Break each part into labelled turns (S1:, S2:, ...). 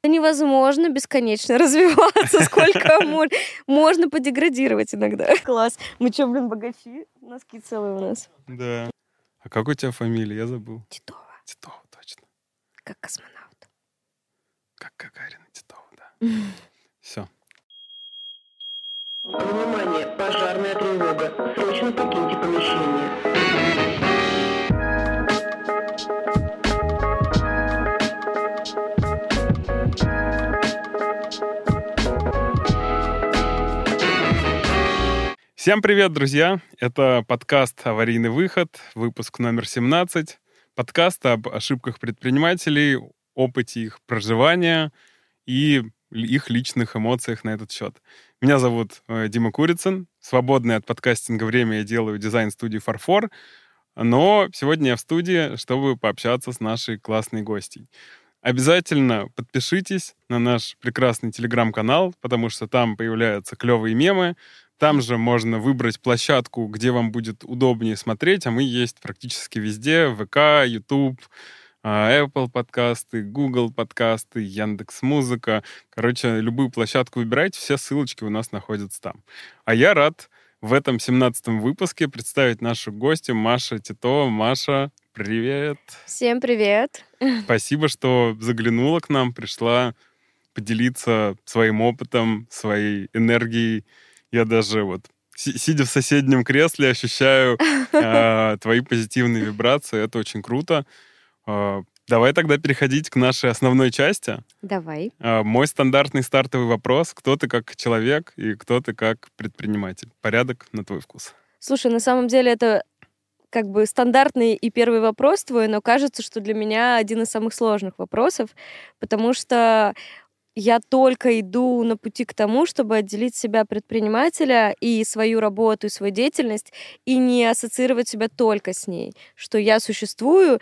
S1: Это невозможно бесконечно развиваться, сколько можно. Можно подеградировать иногда. Класс. Мы что, блин, богачи? Носки целые у нас.
S2: Да. А как у тебя фамилия? Я забыл.
S1: Титова,
S2: Титова, точно.
S1: как космонавт.
S2: Как Гагарина Титова, да. Все.
S3: Внимание, пожарная тревога. Срочно покиньте помещение.
S2: Всем привет, друзья! Это подкаст «Аварийный выход», выпуск номер 17. Подкаст об ошибках предпринимателей, опыте их проживания и их личных эмоциях на этот счет. Меня зовут э, Дима Курицын. Свободное от подкастинга время я делаю дизайн-студию «Фарфор», но сегодня я в студии, чтобы пообщаться с нашей классной гостьей. Обязательно подпишитесь на наш прекрасный телеграм-канал, потому что там появляются клевые мемы, там же можно выбрать площадку, где вам будет удобнее смотреть, а мы есть практически везде. ВК, YouTube, а, Apple подкасты, Google подкасты, Яндекс Музыка. Короче, любую площадку выбирайте, все ссылочки у нас находятся там. А я рад в этом 17-м выпуске представить нашу гостью Маша Титова. Маша, привет!
S1: Всем привет.
S2: Спасибо, что заглянула к нам, пришла поделиться своим опытом, своей энергией. Я даже вот, си- сидя в соседнем кресле, ощущаю э, твои позитивные вибрации. Это очень круто. Э, давай тогда переходить к нашей основной части.
S1: Давай.
S2: Э, мой стандартный стартовый вопрос. Кто ты как человек и кто ты как предприниматель? Порядок на твой вкус.
S1: Слушай, на самом деле это как бы стандартный и первый вопрос твой, но кажется, что для меня один из самых сложных вопросов, потому что я только иду на пути к тому, чтобы отделить себя предпринимателя и свою работу, и свою деятельность, и не ассоциировать себя только с ней, что я существую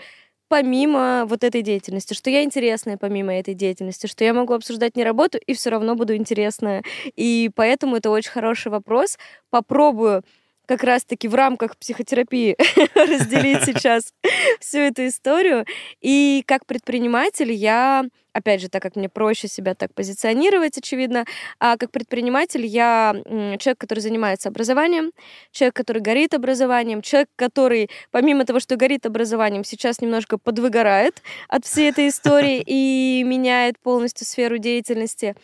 S1: помимо вот этой деятельности, что я интересная помимо этой деятельности, что я могу обсуждать не работу и все равно буду интересная. И поэтому это очень хороший вопрос. Попробую как раз-таки в рамках психотерапии разделить сейчас всю эту историю. И как предприниматель я, опять же, так как мне проще себя так позиционировать, очевидно, а как предприниматель я человек, который занимается образованием, человек, который горит образованием, человек, который, помимо того, что горит образованием, сейчас немножко подвыгорает от всей этой истории и меняет полностью сферу деятельности.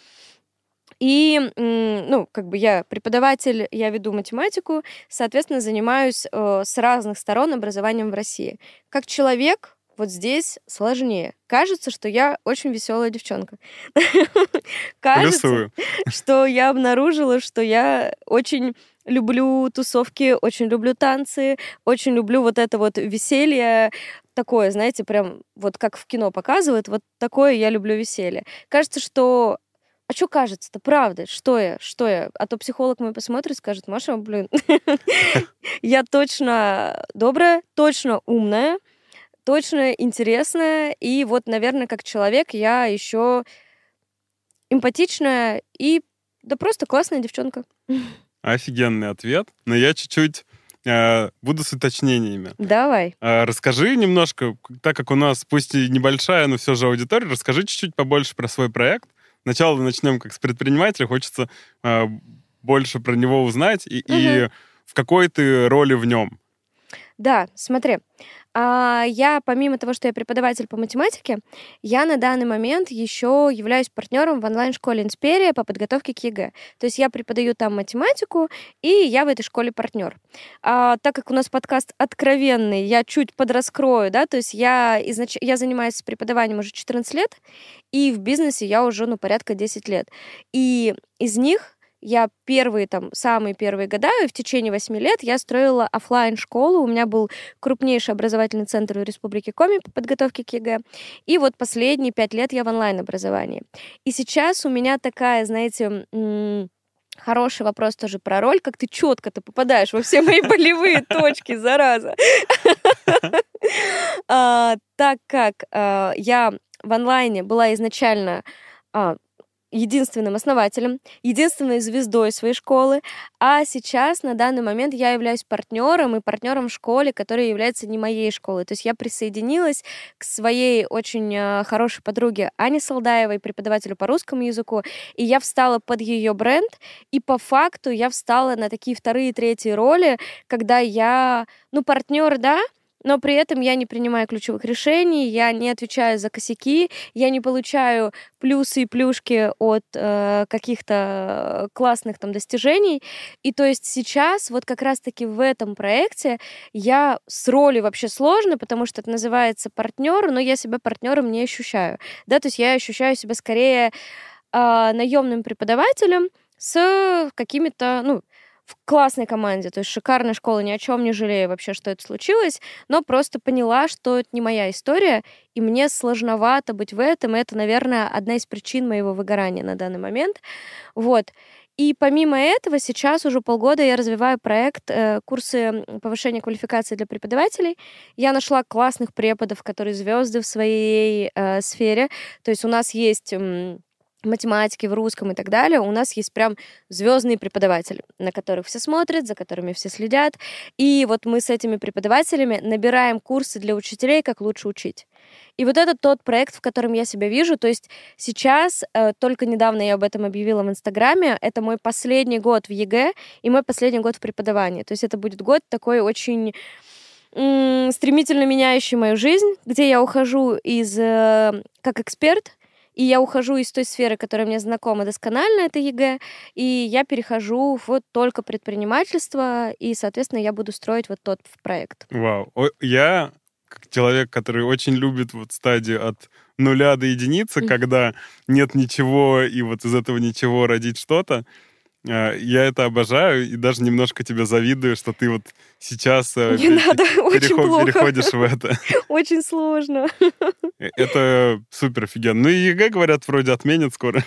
S1: И, ну, как бы я преподаватель, я веду математику, соответственно, занимаюсь э, с разных сторон образованием в России. Как человек, вот здесь сложнее. Кажется, что я очень веселая девчонка. Кажется, что я обнаружила, что я очень люблю тусовки, очень люблю танцы, очень люблю вот это вот веселье, такое, знаете, прям вот как в кино показывают, вот такое я люблю веселье. Кажется, что а что кажется-то, правда? Что я? Что я? А то психолог мой посмотрит и скажет, Маша, блин, я точно добрая, точно умная, точно интересная. И вот, наверное, как человек я еще эмпатичная и да просто классная девчонка.
S2: Офигенный ответ. Но я чуть-чуть э, буду с уточнениями.
S1: Давай.
S2: А, Расскажи немножко, так как у нас пусть и небольшая, но все же аудитория, расскажи чуть-чуть побольше про свой проект. Сначала начнем как с предпринимателя, хочется а, больше про него узнать и, и в какой ты роли в нем.
S1: Да, смотри. А, Я, помимо того, что я преподаватель по математике, я на данный момент еще являюсь партнером в онлайн-школе Инсперия по подготовке к ЕГЭ. То есть я преподаю там математику, и я в этой школе партнер. А, так как у нас подкаст откровенный, я чуть подраскрою, да, то есть я, изнач... я занимаюсь преподаванием уже 14 лет, и в бизнесе я уже, ну, порядка 10 лет. И из них я первые, там, самые первые года, и в течение восьми лет я строила оффлайн школу У меня был крупнейший образовательный центр в Республике Коми по подготовке к ЕГЭ. И вот последние пять лет я в онлайн-образовании. И сейчас у меня такая, знаете, Хороший вопрос тоже про роль, как ты четко ты попадаешь во все мои болевые точки, зараза. А, Так как а, я в онлайне была изначально а, единственным основателем, единственной звездой своей школы, а сейчас на данный момент я являюсь партнером и партнером в школе, которая является не моей школой. То есть я присоединилась к своей очень э, хорошей подруге Ане Солдаевой, преподавателю по русскому языку, и я встала под ее бренд, и по факту я встала на такие вторые, третьи роли, когда я, ну, партнер, да, но при этом я не принимаю ключевых решений, я не отвечаю за косяки, я не получаю плюсы и плюшки от э, каких-то классных там достижений. И то есть сейчас вот как раз-таки в этом проекте я с роли вообще сложно, потому что это называется партнер, но я себя партнером не ощущаю. Да, то есть я ощущаю себя скорее э, наемным преподавателем с какими-то, ну, классной команде, то есть шикарная школа, ни о чем не жалею вообще, что это случилось, но просто поняла, что это не моя история, и мне сложновато быть в этом, и это, наверное, одна из причин моего выгорания на данный момент. Вот. И помимо этого, сейчас уже полгода я развиваю проект э, курсы повышения квалификации для преподавателей. Я нашла классных преподов, которые звезды в своей э, сфере. То есть у нас есть математике, в русском и так далее, у нас есть прям звездные преподаватели, на которых все смотрят, за которыми все следят. И вот мы с этими преподавателями набираем курсы для учителей, как лучше учить. И вот это тот проект, в котором я себя вижу. То есть сейчас, э, только недавно я об этом объявила в Инстаграме, это мой последний год в ЕГЭ и мой последний год в преподавании. То есть это будет год такой очень стремительно меняющий мою жизнь, где я ухожу из э, как эксперт и я ухожу из той сферы, которая мне знакома досконально, это ЕГЭ, и я перехожу в только предпринимательство, и, соответственно, я буду строить вот тот проект.
S2: Вау. Я как человек, который очень любит вот стадию от нуля до единицы, когда нет ничего, и вот из этого ничего родить что-то, я это обожаю и даже немножко тебе завидую, что ты вот сейчас
S1: э, Не пере- надо, переход-
S2: переходишь в это.
S1: Очень сложно.
S2: Э, это супер офигенно. Ну и ЕГЭ, говорят, вроде отменят скоро.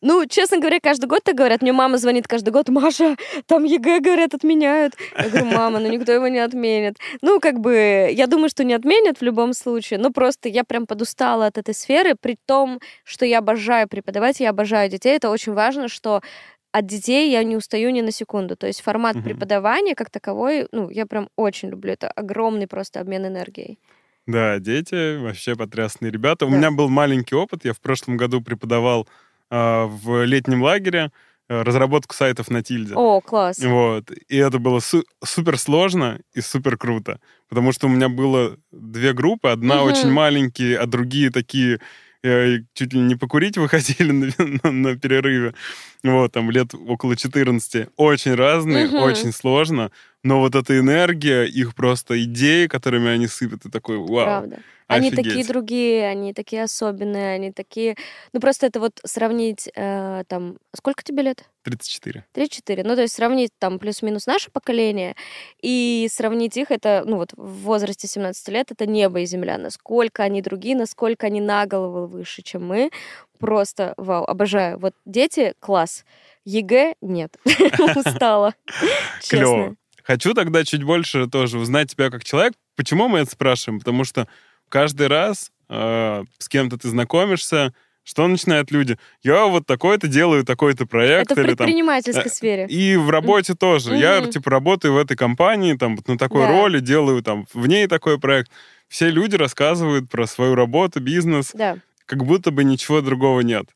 S1: Ну, честно говоря, каждый год так говорят. Мне мама звонит каждый год, Маша, там ЕГЭ, говорят, отменяют. Я говорю, мама, ну никто его не отменит. Ну, как бы, я думаю, что не отменят в любом случае, но просто я прям подустала от этой сферы, при том, что я обожаю преподавать, я обожаю детей. Это очень важно, что от детей я не устаю ни на секунду. То есть формат угу. преподавания как таковой, ну, я прям очень люблю. Это огромный просто обмен энергией.
S2: Да, дети вообще потрясные ребята. Да. У меня был маленький опыт. Я в прошлом году преподавал э, в летнем лагере э, разработку сайтов на Тильде.
S1: О, класс.
S2: Вот. И это было су- супер сложно и супер круто. Потому что у меня было две группы. Одна угу. очень маленькие, а другие такие чуть ли не покурить выходили на, на, на перерыве. Вот, там лет около 14. Очень разные, угу. очень сложно. Но вот эта энергия, их просто идеи, которыми они сыпят, и такой, вау.
S1: Правда. Они такие другие, они такие особенные, они такие... Ну, просто это вот сравнить, э, там... Сколько тебе лет?
S2: 34.
S1: 34. Ну, то есть сравнить там плюс-минус наше поколение и сравнить их, это, ну, вот в возрасте 17 лет, это небо и земля. Насколько они другие, насколько они на голову выше, чем мы. Просто вау, обожаю. Вот дети — класс. ЕГЭ — нет. Устала.
S2: Клево. Хочу тогда чуть больше тоже узнать тебя как человек. Почему мы это спрашиваем? Потому что каждый раз э, с кем-то ты знакомишься, что начинают люди? Я вот такой-то делаю, такой-то проект.
S1: Это в предпринимательской
S2: там,
S1: сфере.
S2: И в работе тоже. Я, типа, работаю в этой компании, там, вот на такой да. роли, делаю там в ней такой проект. Все люди рассказывают про свою работу, бизнес,
S1: да.
S2: как будто бы ничего другого нет.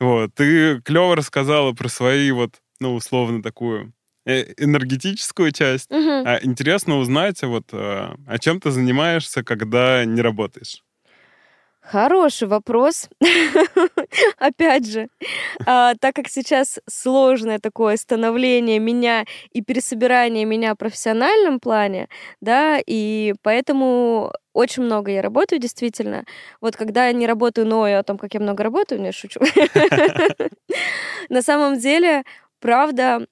S2: Вот. Ты клево рассказала про свои вот, ну, условно, такую Э, энергетическую часть.
S1: Угу.
S2: А интересно узнать, вот, а, о чем ты занимаешься, когда не работаешь.
S1: Хороший вопрос. Опять же, а, так как сейчас сложное такое становление меня и пересобирание меня в профессиональном плане, да, и поэтому очень много я работаю, действительно. Вот когда я не работаю, но я о том, как я много работаю, не шучу. На самом деле Правда,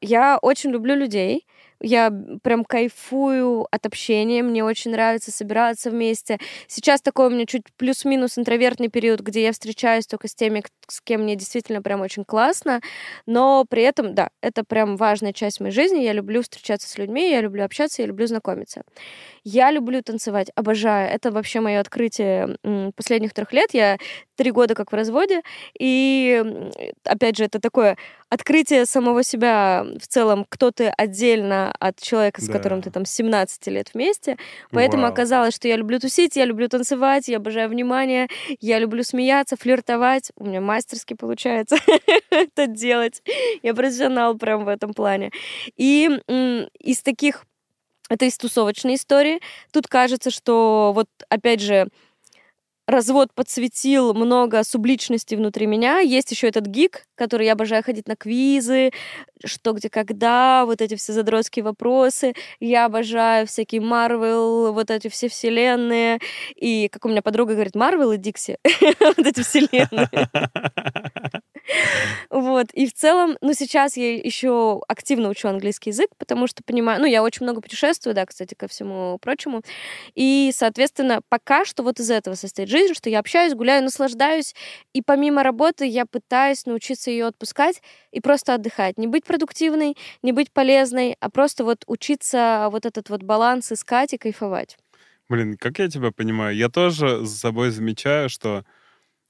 S1: я очень люблю людей, Я прям кайфую от общения, мне очень нравится собираться вместе. Сейчас такой у меня чуть плюс-минус интровертный период, где я встречаюсь только с теми, с кем мне действительно прям очень классно, но при этом, да, это прям важная часть моей жизни. Я люблю встречаться с людьми, я люблю общаться, я люблю знакомиться. Я люблю танцевать, обожаю. Это вообще мое открытие последних трех лет. Я три года как в разводе, и опять же, это такое открытие самого себя в целом, кто ты отдельно от человека, с да. которым ты там 17 лет вместе. Поэтому Вау. оказалось, что я люблю тусить, я люблю танцевать, я обожаю внимание, я люблю смеяться, флиртовать. У меня мастерски получается это делать. Я профессионал прям в этом плане. И из таких это из тусовочной истории. Тут кажется, что вот опять же развод подсветил много субличности внутри меня. Есть еще этот гик, который я обожаю ходить на квизы, что, где, когда, вот эти все задротские вопросы. Я обожаю всякие Марвел, вот эти все вселенные. И, как у меня подруга говорит, Марвел и Дикси. Вот эти вселенные. Вот. И в целом, ну, сейчас я еще активно учу английский язык, потому что понимаю, ну, я очень много путешествую, да, кстати, ко всему прочему. И, соответственно, пока что вот из этого состоит жизнь, что я общаюсь, гуляю, наслаждаюсь. И помимо работы я пытаюсь научиться ее отпускать и просто отдыхать. Не быть продуктивной, не быть полезной, а просто вот учиться вот этот вот баланс искать и кайфовать.
S2: Блин, как я тебя понимаю, я тоже за собой замечаю, что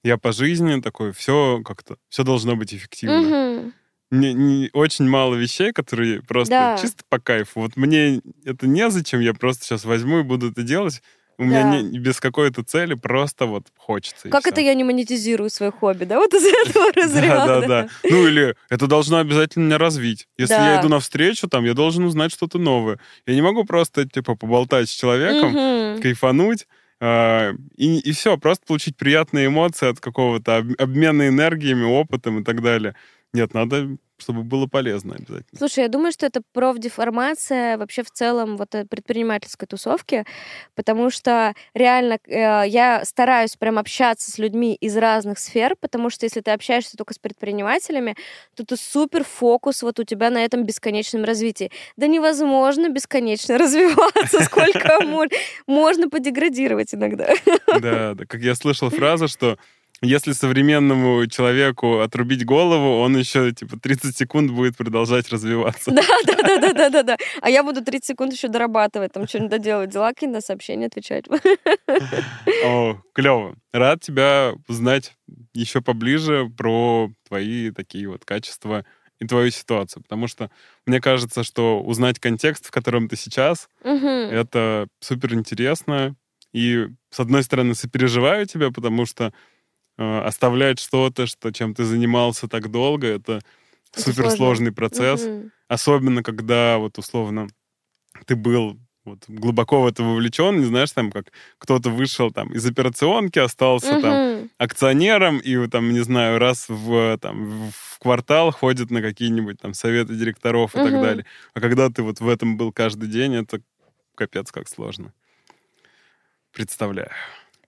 S2: я по жизни такой, все как-то, все должно быть эффективно.
S1: Угу.
S2: Не, не, очень мало вещей, которые просто да. чисто по кайфу. Вот мне это незачем, я просто сейчас возьму и буду это делать. У да. меня не, без какой-то цели просто вот хочется.
S1: Как это я не монетизирую свое хобби, да? Вот из этого разряда.
S2: Да, да, да. Ну или это должно обязательно меня развить. Если я иду навстречу, там, я должен узнать что-то новое. Я не могу просто, типа, поболтать с человеком, кайфануть, и, и все, просто получить приятные эмоции от какого-то обмена энергиями, опытом и так далее. Нет, надо чтобы было полезно обязательно.
S1: Слушай, я думаю, что это профдеформация вообще в целом вот предпринимательской тусовки, потому что реально э, я стараюсь прям общаться с людьми из разных сфер, потому что если ты общаешься только с предпринимателями, то ты супер фокус вот у тебя на этом бесконечном развитии. Да невозможно бесконечно развиваться, сколько можно подеградировать иногда.
S2: Да, да, как я слышал фразу, что если современному человеку отрубить голову, он еще типа 30 секунд будет продолжать развиваться.
S1: Да, да, да, да, да, да, да. А я буду 30 секунд еще дорабатывать, там что-нибудь доделать, дела какие на сообщения отвечать.
S2: О, клево. Рад тебя узнать еще поближе про твои такие вот качества и твою ситуацию, потому что мне кажется, что узнать контекст, в котором ты сейчас,
S1: угу.
S2: это супер интересно. И, с одной стороны, сопереживаю тебя, потому что оставлять что-то, что, чем ты занимался так долго, это, это суперсложный процесс. Угу. Особенно, когда вот условно ты был вот, глубоко в это вовлечен, не знаешь, там, как кто-то вышел там из операционки, остался угу. там акционером, и там, не знаю, раз в, там, в квартал ходит на какие-нибудь там советы директоров и угу. так далее. А когда ты вот в этом был каждый день, это капец как сложно. Представляю.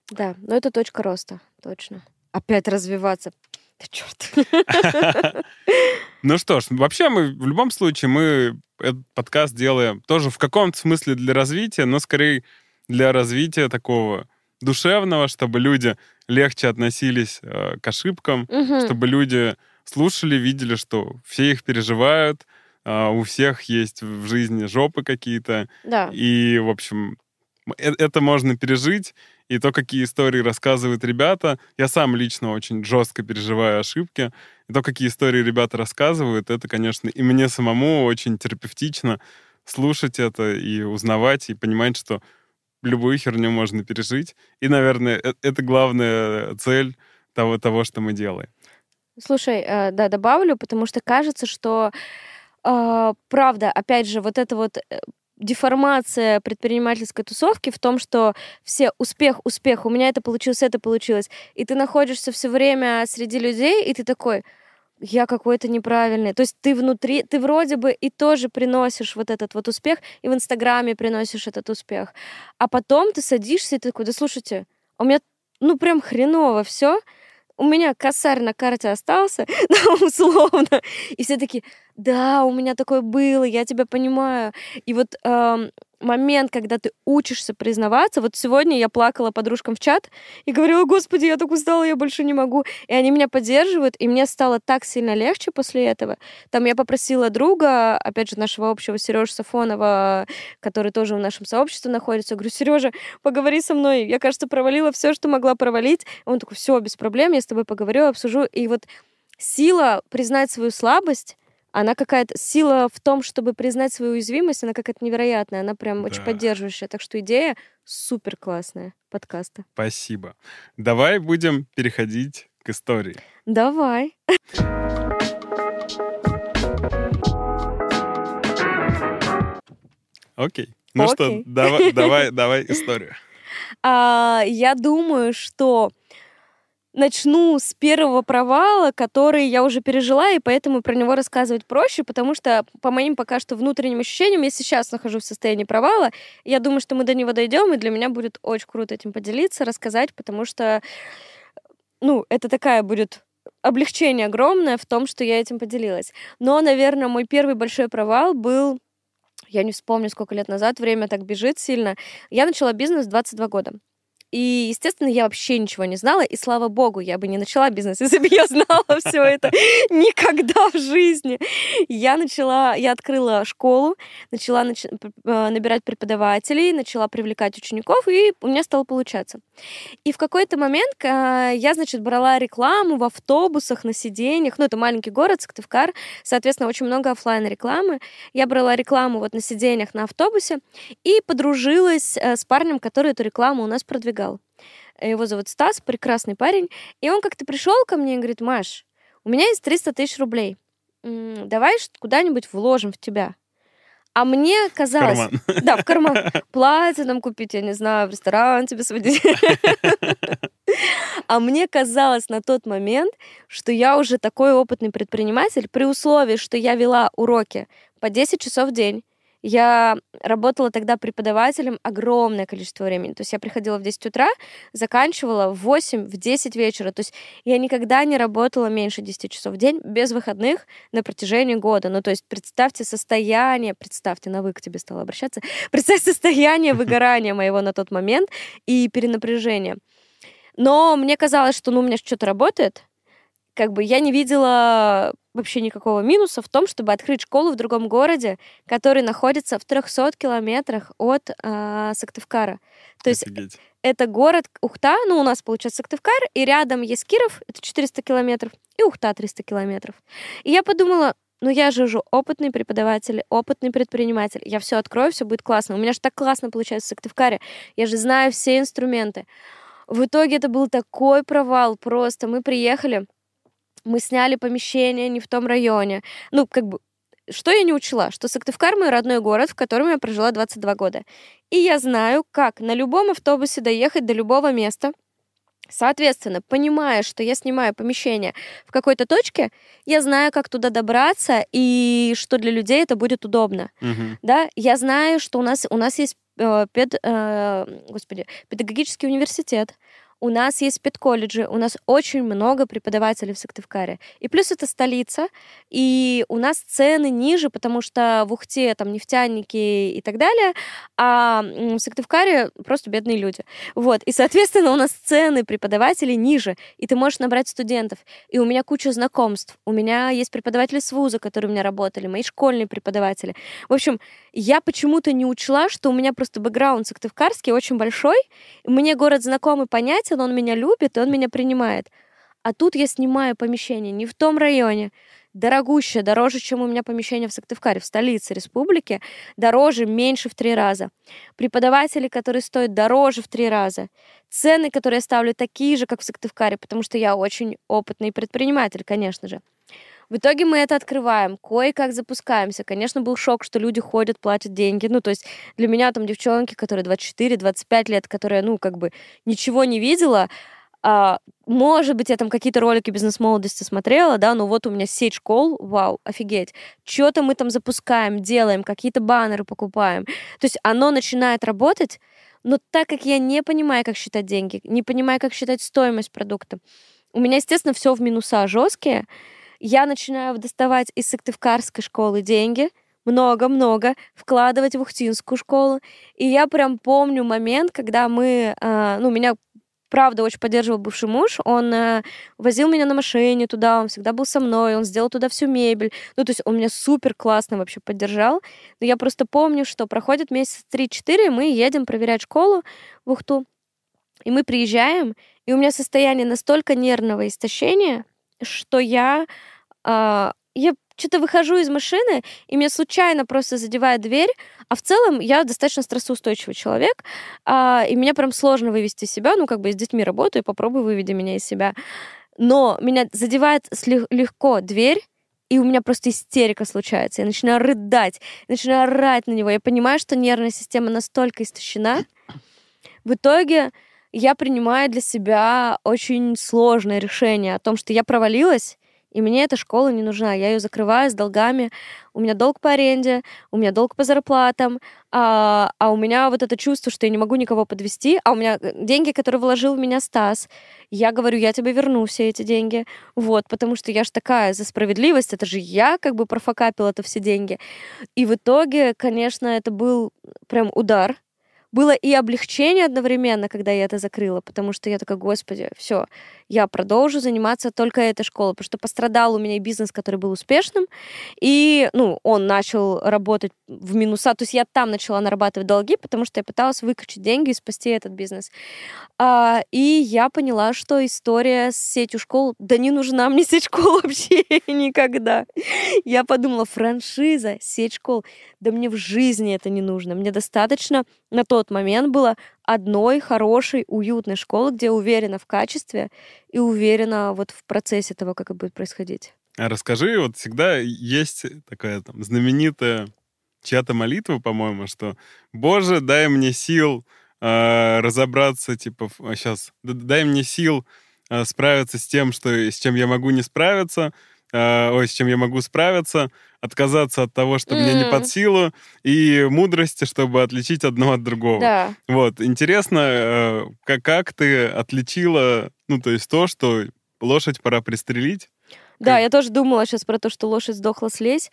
S1: Да, но это точка роста, точно опять развиваться. Да черт.
S2: Ну что ж, вообще мы в любом случае мы этот подкаст делаем тоже в каком-то смысле для развития, но скорее для развития такого душевного, чтобы люди легче относились э, к ошибкам, угу. чтобы люди слушали, видели, что все их переживают, э, у всех есть в жизни жопы какие-то.
S1: Да.
S2: И, в общем, э, это можно пережить, и то, какие истории рассказывают ребята. Я сам лично очень жестко переживаю ошибки. И то, какие истории ребята рассказывают, это, конечно, и мне самому очень терапевтично слушать это и узнавать, и понимать, что любую херню можно пережить. И, наверное, э, это главная цель того, того что мы делаем.
S1: Слушай, э, да, добавлю, потому что кажется, что э, правда, опять же, вот это вот деформация предпринимательской тусовки в том, что все успех, успех, у меня это получилось, это получилось. И ты находишься все время среди людей, и ты такой, я какой-то неправильный. То есть ты внутри, ты вроде бы и тоже приносишь вот этот вот успех, и в Инстаграме приносишь этот успех. А потом ты садишься и ты такой, да слушайте, у меня ну прям хреново все, у меня косарь на карте остался, да, условно. И все таки да, у меня такое было, я тебя понимаю. И вот эм, момент, когда ты учишься признаваться. Вот сегодня я плакала подружкам в чат и говорила, господи, я так устала, я больше не могу. И они меня поддерживают, и мне стало так сильно легче после этого. Там я попросила друга, опять же, нашего общего Сережи Сафонова, который тоже в нашем сообществе находится. Я говорю, Сережа, поговори со мной. Я, кажется, провалила все, что могла провалить. Он такой, все, без проблем, я с тобой поговорю, обсужу. И вот сила признать свою слабость она какая-то сила в том, чтобы признать свою уязвимость, она какая-то невероятная, она прям да. очень поддерживающая. Так что идея супер классная подкаста.
S2: Спасибо. Давай будем переходить к истории.
S1: Давай.
S2: Окей. Ну Окей. что, давай, давай, давай историю.
S1: А, я думаю, что начну с первого провала, который я уже пережила, и поэтому про него рассказывать проще, потому что по моим пока что внутренним ощущениям я сейчас нахожусь в состоянии провала. Я думаю, что мы до него дойдем, и для меня будет очень круто этим поделиться, рассказать, потому что, ну, это такая будет облегчение огромное в том, что я этим поделилась. Но, наверное, мой первый большой провал был я не вспомню, сколько лет назад, время так бежит сильно. Я начала бизнес в 22 года. И, естественно, я вообще ничего не знала, и слава богу, я бы не начала бизнес, если бы я знала все это никогда в жизни. Я начала, я открыла школу, начала нач... Э, набирать преподавателей, начала привлекать учеников, и у меня стало получаться. И в какой-то момент э, я, значит, брала рекламу в автобусах, на сиденьях, ну, это маленький город, Сыктывкар, соответственно, очень много офлайн рекламы. Я брала рекламу вот на сиденьях на автобусе и подружилась э, с парнем, который эту рекламу у нас продвигал помогал. Его зовут Стас, прекрасный парень. И он как-то пришел ко мне и говорит, Маш, у меня есть 300 тысяч рублей. Давай куда-нибудь вложим в тебя. А мне казалось... В карман. Да, в карман. Платье нам купить, я не знаю, в ресторан тебе сводить. А мне казалось на тот момент, что я уже такой опытный предприниматель, при условии, что я вела уроки по 10 часов в день, я работала тогда преподавателем огромное количество времени. То есть я приходила в 10 утра, заканчивала в 8, в 10 вечера. То есть я никогда не работала меньше 10 часов в день без выходных на протяжении года. Ну, то есть представьте состояние, представьте, на вы к тебе стала обращаться, представьте состояние выгорания моего на тот момент и перенапряжения. Но мне казалось, что ну, у меня что-то работает, как бы я не видела вообще никакого минуса в том, чтобы открыть школу в другом городе, который находится в 300 километрах от э, Сыктывкара. То есть Офигеть. это город Ухта, ну у нас получается Сыктывкар, и рядом есть Киров, это 400 километров, и Ухта 300 километров. И я подумала, ну я же уже опытный преподаватель, опытный предприниматель, я все открою, все будет классно. У меня же так классно получается в Сыктывкаре, я же знаю все инструменты. В итоге это был такой провал просто. Мы приехали, мы сняли помещение не в том районе. Ну, как бы, что я не учла? Что Сыктывкар мой родной город, в котором я прожила 22 года. И я знаю, как на любом автобусе доехать до любого места. Соответственно, понимая, что я снимаю помещение в какой-то точке, я знаю, как туда добраться и что для людей это будет удобно.
S2: Угу.
S1: Да, я знаю, что у нас у нас есть э, пед, э, господи, педагогический университет у нас есть педколледжи, у нас очень много преподавателей в Сыктывкаре. И плюс это столица, и у нас цены ниже, потому что в Ухте там нефтяники и так далее, а в Сыктывкаре просто бедные люди. Вот, и, соответственно, у нас цены преподавателей ниже, и ты можешь набрать студентов. И у меня куча знакомств. У меня есть преподаватели с вуза, которые у меня работали, мои школьные преподаватели. В общем, я почему-то не учла, что у меня просто бэкграунд сыктывкарский очень большой, мне город знакомый, понятен, согласен, он меня любит, и он меня принимает. А тут я снимаю помещение не в том районе, дорогущее, дороже, чем у меня помещение в Сыктывкаре, в столице республики, дороже, меньше в три раза. Преподаватели, которые стоят дороже в три раза. Цены, которые я ставлю, такие же, как в Сыктывкаре, потому что я очень опытный предприниматель, конечно же. В итоге мы это открываем, кое-как запускаемся. Конечно, был шок, что люди ходят, платят деньги. Ну, то есть для меня там девчонки, которые 24-25 лет, которые, ну, как бы ничего не видела, а, может быть, я там какие-то ролики бизнес-молодости смотрела, да, но вот у меня сеть школ, вау, офигеть. Что-то мы там запускаем, делаем, какие-то баннеры покупаем. То есть оно начинает работать, но так как я не понимаю, как считать деньги, не понимаю, как считать стоимость продукта, у меня, естественно, все в минуса жесткие. Я начинаю доставать из Сыктывкарской школы деньги, много-много, вкладывать в Ухтинскую школу. И я прям помню момент, когда мы, э, ну, меня правда очень поддерживал бывший муж. Он э, возил меня на машине туда, он всегда был со мной, он сделал туда всю мебель. Ну, то есть он меня супер классно вообще поддержал. Но я просто помню, что проходит месяц 3-4, мы едем проверять школу в Ухту. И мы приезжаем, и у меня состояние настолько нервного истощения, что я, э, я что-то выхожу из машины, и меня случайно просто задевает дверь, а в целом я достаточно стрессоустойчивый человек, а, и меня прям сложно вывести из себя, ну, как бы с детьми работаю, попробуй выведи меня из себя. Но меня задевает легко дверь, и у меня просто истерика случается. Я начинаю рыдать, начинаю орать на него. Я понимаю, что нервная система настолько истощена. В итоге я принимаю для себя очень сложное решение о том, что я провалилась, и мне эта школа не нужна. Я ее закрываю с долгами. У меня долг по аренде, у меня долг по зарплатам, а, а у меня вот это чувство, что я не могу никого подвести, а у меня э, деньги, которые вложил в меня Стас. Я говорю, я тебе верну все эти деньги. Вот, потому что я же такая за справедливость, это же я как бы профокапила это все деньги. И в итоге, конечно, это был прям удар было и облегчение одновременно, когда я это закрыла, потому что я такая, господи, все, я продолжу заниматься только этой школой, потому что пострадал у меня бизнес, который был успешным, и, ну, он начал работать в минуса, то есть я там начала нарабатывать долги, потому что я пыталась выкачать деньги и спасти этот бизнес. А, и я поняла, что история с сетью школ, да не нужна мне сеть школ вообще никогда. Я подумала, франшиза, сеть школ, да мне в жизни это не нужно. Мне достаточно на тот момент было одной хорошей, уютной школы, где уверена в качестве и уверена вот в процессе того, как это будет происходить.
S2: А расскажи, вот всегда есть такая там знаменитая чья-то молитва, по-моему, что «Боже, дай мне сил э, разобраться, типа, сейчас, дай мне сил э, справиться с тем, что, с чем я могу не справиться, э, ой, с чем я могу справиться, отказаться от того, что mm. мне не под силу, и мудрости, чтобы отличить одно от другого.
S1: Да.
S2: Вот, интересно, э, как, как ты отличила, ну, то есть то, что лошадь пора пристрелить?
S1: Да, как... я тоже думала сейчас про то, что лошадь сдохла слезь.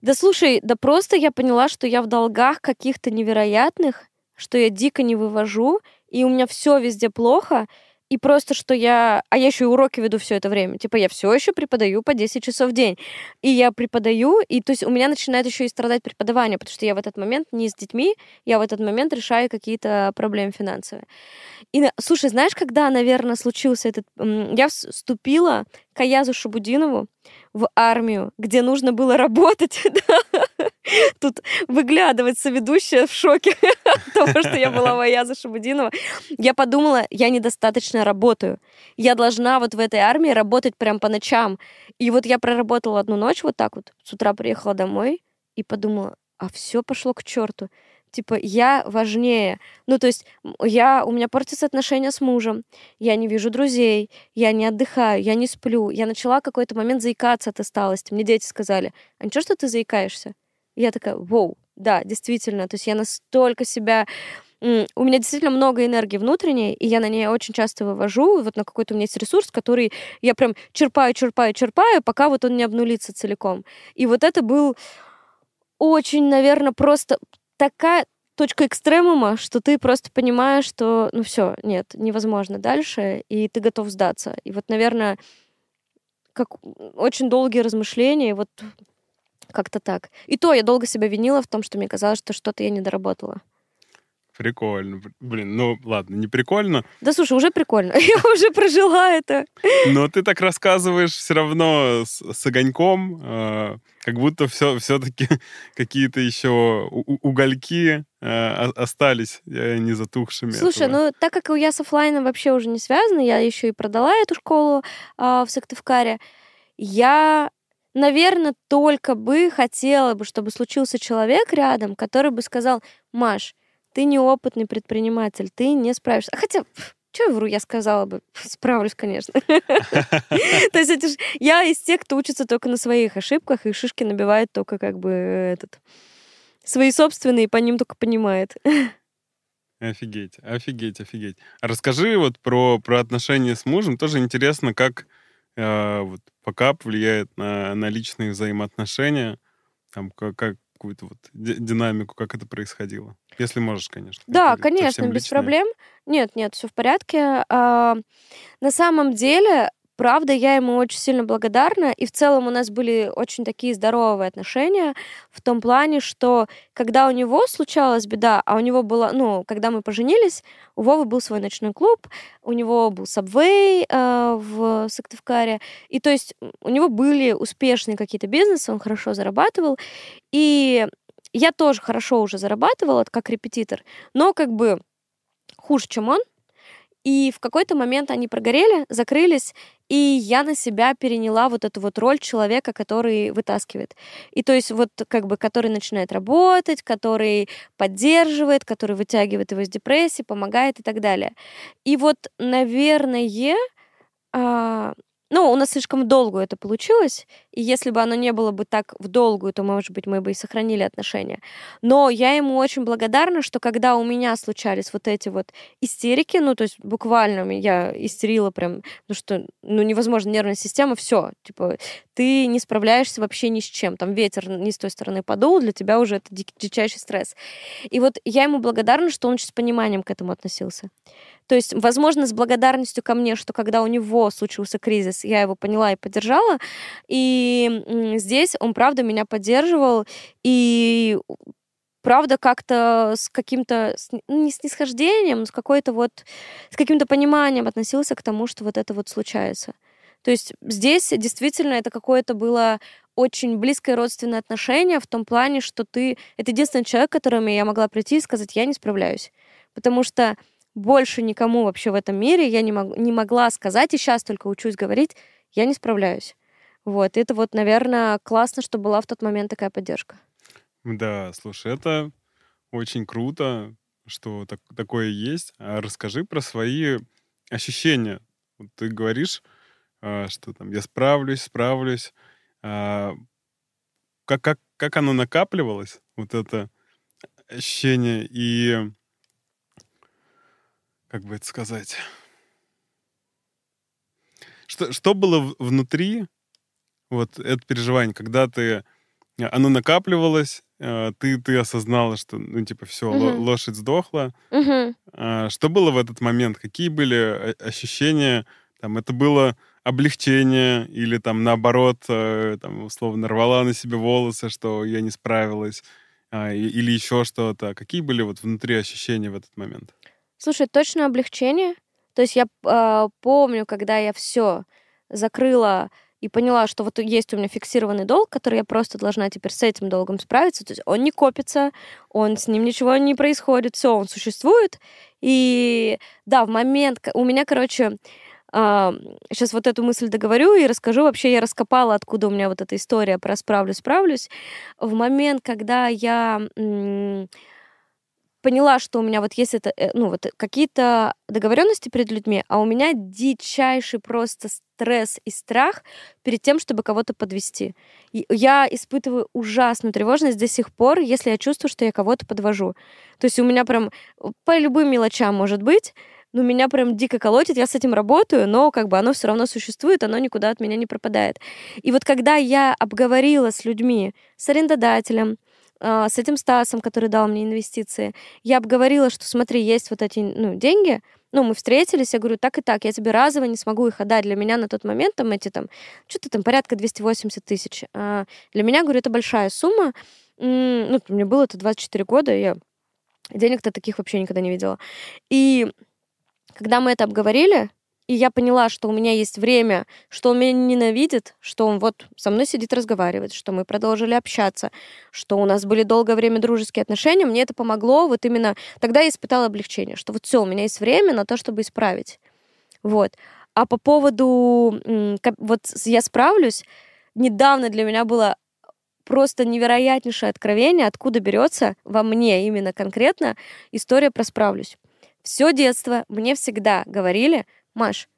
S1: Да слушай, да просто я поняла, что я в долгах каких-то невероятных, что я дико не вывожу, и у меня все везде плохо, и просто, что я... А я еще и уроки веду все это время. Типа я все еще преподаю по 10 часов в день. И я преподаю, и то есть у меня начинает еще и страдать преподавание, потому что я в этот момент не с детьми, я в этот момент решаю какие-то проблемы финансовые. И, слушай, знаешь, когда, наверное, случился этот... Я вступила к Аязу Шабудинову в армию, где нужно было работать. Тут выглядывать соведущая в шоке от того, что я была в Аяза Шабудинова. Я подумала, я недостаточно работаю. Я должна вот в этой армии работать прям по ночам. И вот я проработала одну ночь вот так вот. С утра приехала домой и подумала, а все пошло к черту типа, я важнее. Ну, то есть я, у меня портятся отношения с мужем, я не вижу друзей, я не отдыхаю, я не сплю. Я начала какой-то момент заикаться от усталости. Мне дети сказали, а ничего, что ты заикаешься? Я такая, вау, да, действительно. То есть я настолько себя у меня действительно много энергии внутренней, и я на ней очень часто вывожу. Вот на какой-то у меня есть ресурс, который я прям черпаю, черпаю, черпаю, пока вот он не обнулится целиком. И вот это был очень, наверное, просто такая точка экстремума, что ты просто понимаешь, что, ну все, нет, невозможно дальше, и ты готов сдаться. И вот, наверное, как очень долгие размышления, вот как-то так. И то я долго себя винила в том, что мне казалось, что что-то я не доработала.
S2: Прикольно. Блин, ну ладно, не прикольно.
S1: Да слушай, уже прикольно. Я уже прожила это.
S2: Но ты так рассказываешь все равно с, с огоньком, э, как будто все, все-таки какие-то еще угольки э, остались э, не затухшими.
S1: Слушай, этого. ну так как я с офлайном вообще уже не связана, я еще и продала эту школу э, в Сыктывкаре, я наверное, только бы хотела бы, чтобы случился человек рядом, который бы сказал, Маш, ты неопытный предприниматель, ты не справишься. А хотя, что я вру, я сказала бы, справлюсь, конечно. То есть я из тех, кто учится только на своих ошибках, и шишки набивает только как бы этот свои собственные, и по ним только понимает.
S2: Офигеть, офигеть, офигеть. А расскажи вот про, про отношения с мужем. Тоже интересно, как э, вот покап влияет на, на личные взаимоотношения, там, как, как какую-то вот динамику, как это происходило. Если можешь, конечно.
S1: Да, конечно, без личное. проблем. Нет, нет, все в порядке. А, на самом деле, правда, я ему очень сильно благодарна. И в целом у нас были очень такие здоровые отношения в том плане, что когда у него случалась беда, а у него была, ну, когда мы поженились, у Вовы был свой ночной клуб, у него был Subway э, в Сыктывкаре, и то есть у него были успешные какие-то бизнесы, он хорошо зарабатывал, и я тоже хорошо уже зарабатывала как репетитор, но как бы хуже, чем он, и в какой-то момент они прогорели, закрылись, и я на себя переняла вот эту вот роль человека, который вытаскивает. И то есть вот как бы, который начинает работать, который поддерживает, который вытягивает его из депрессии, помогает и так далее. И вот, наверное, а, ну, у нас слишком долго это получилось, и если бы оно не было бы так в долгую, то, может быть, мы бы и сохранили отношения. Но я ему очень благодарна, что когда у меня случались вот эти вот истерики, ну, то есть буквально я истерила прям, ну что, ну, невозможно, нервная система, все, типа, ты не справляешься вообще ни с чем, там ветер не с той стороны подул, для тебя уже это дичайший стресс. И вот я ему благодарна, что он с пониманием к этому относился. То есть, возможно, с благодарностью ко мне, что когда у него случился кризис, я его поняла и поддержала. И здесь он, правда, меня поддерживал. И правда, как-то с каким-то, ну, не снисхождением, с какой-то вот, с каким-то пониманием относился к тому, что вот это вот случается. То есть здесь действительно это какое-то было очень близкое родственное отношение в том плане, что ты... Это единственный человек, которому я могла прийти и сказать, я не справляюсь. Потому что больше никому вообще в этом мире я не, мог, не могла сказать, и сейчас только учусь говорить, я не справляюсь. Вот, это вот, наверное, классно, что была в тот момент такая поддержка.
S2: Да, слушай, это очень круто, что так, такое есть. А расскажи про свои ощущения. Вот ты говоришь, а, что там я справлюсь, справлюсь. А, как, как, как оно накапливалось, вот это ощущение, и как бы это сказать, что, что было внутри вот это переживание, когда ты оно накапливалось, э, ты ты осознала, что ну типа все угу. лошадь сдохла.
S1: Угу.
S2: Что было в этот момент? Какие были ощущения? Там это было облегчение или там наоборот, э, там условно рвала на себе волосы, что я не справилась, а, или еще что-то. Какие были вот внутри ощущения в этот момент?
S1: Слушай, точно облегчение. То есть я э, помню, когда я все закрыла и поняла, что вот есть у меня фиксированный долг, который я просто должна теперь с этим долгом справиться. То есть он не копится, он с ним ничего не происходит, все, он существует. И да, в момент у меня, короче, э, сейчас вот эту мысль договорю и расскажу. Вообще я раскопала, откуда у меня вот эта история про справлюсь, справлюсь. В момент, когда я поняла, что у меня вот есть это, э, ну вот какие-то договоренности перед людьми, а у меня дичайший просто стресс и страх перед тем, чтобы кого-то подвести. Я испытываю ужасную тревожность до сих пор, если я чувствую, что я кого-то подвожу. То есть у меня прям по любым мелочам может быть, но меня прям дико колотит, я с этим работаю, но как бы оно все равно существует, оно никуда от меня не пропадает. И вот когда я обговорила с людьми, с арендодателем, с этим Стасом, который дал мне инвестиции, я обговорила, что смотри, есть вот эти ну, деньги, ну, мы встретились, я говорю, так и так, я тебе разово не смогу их отдать. Для меня на тот момент там эти там, что-то там порядка 280 тысяч. А для меня, говорю, это большая сумма. Ну, мне было это 24 года, я денег-то таких вообще никогда не видела. И когда мы это обговорили, и я поняла, что у меня есть время, что он меня ненавидит, что он вот со мной сидит разговаривает, что мы продолжили общаться, что у нас были долгое время дружеские отношения, мне это помогло, вот именно тогда я испытала облегчение, что вот все, у меня есть время на то, чтобы исправить. Вот. А по поводу вот я справлюсь, недавно для меня было просто невероятнейшее откровение, откуда берется во мне именно конкретно история про справлюсь. Все детство мне всегда говорили, Маш,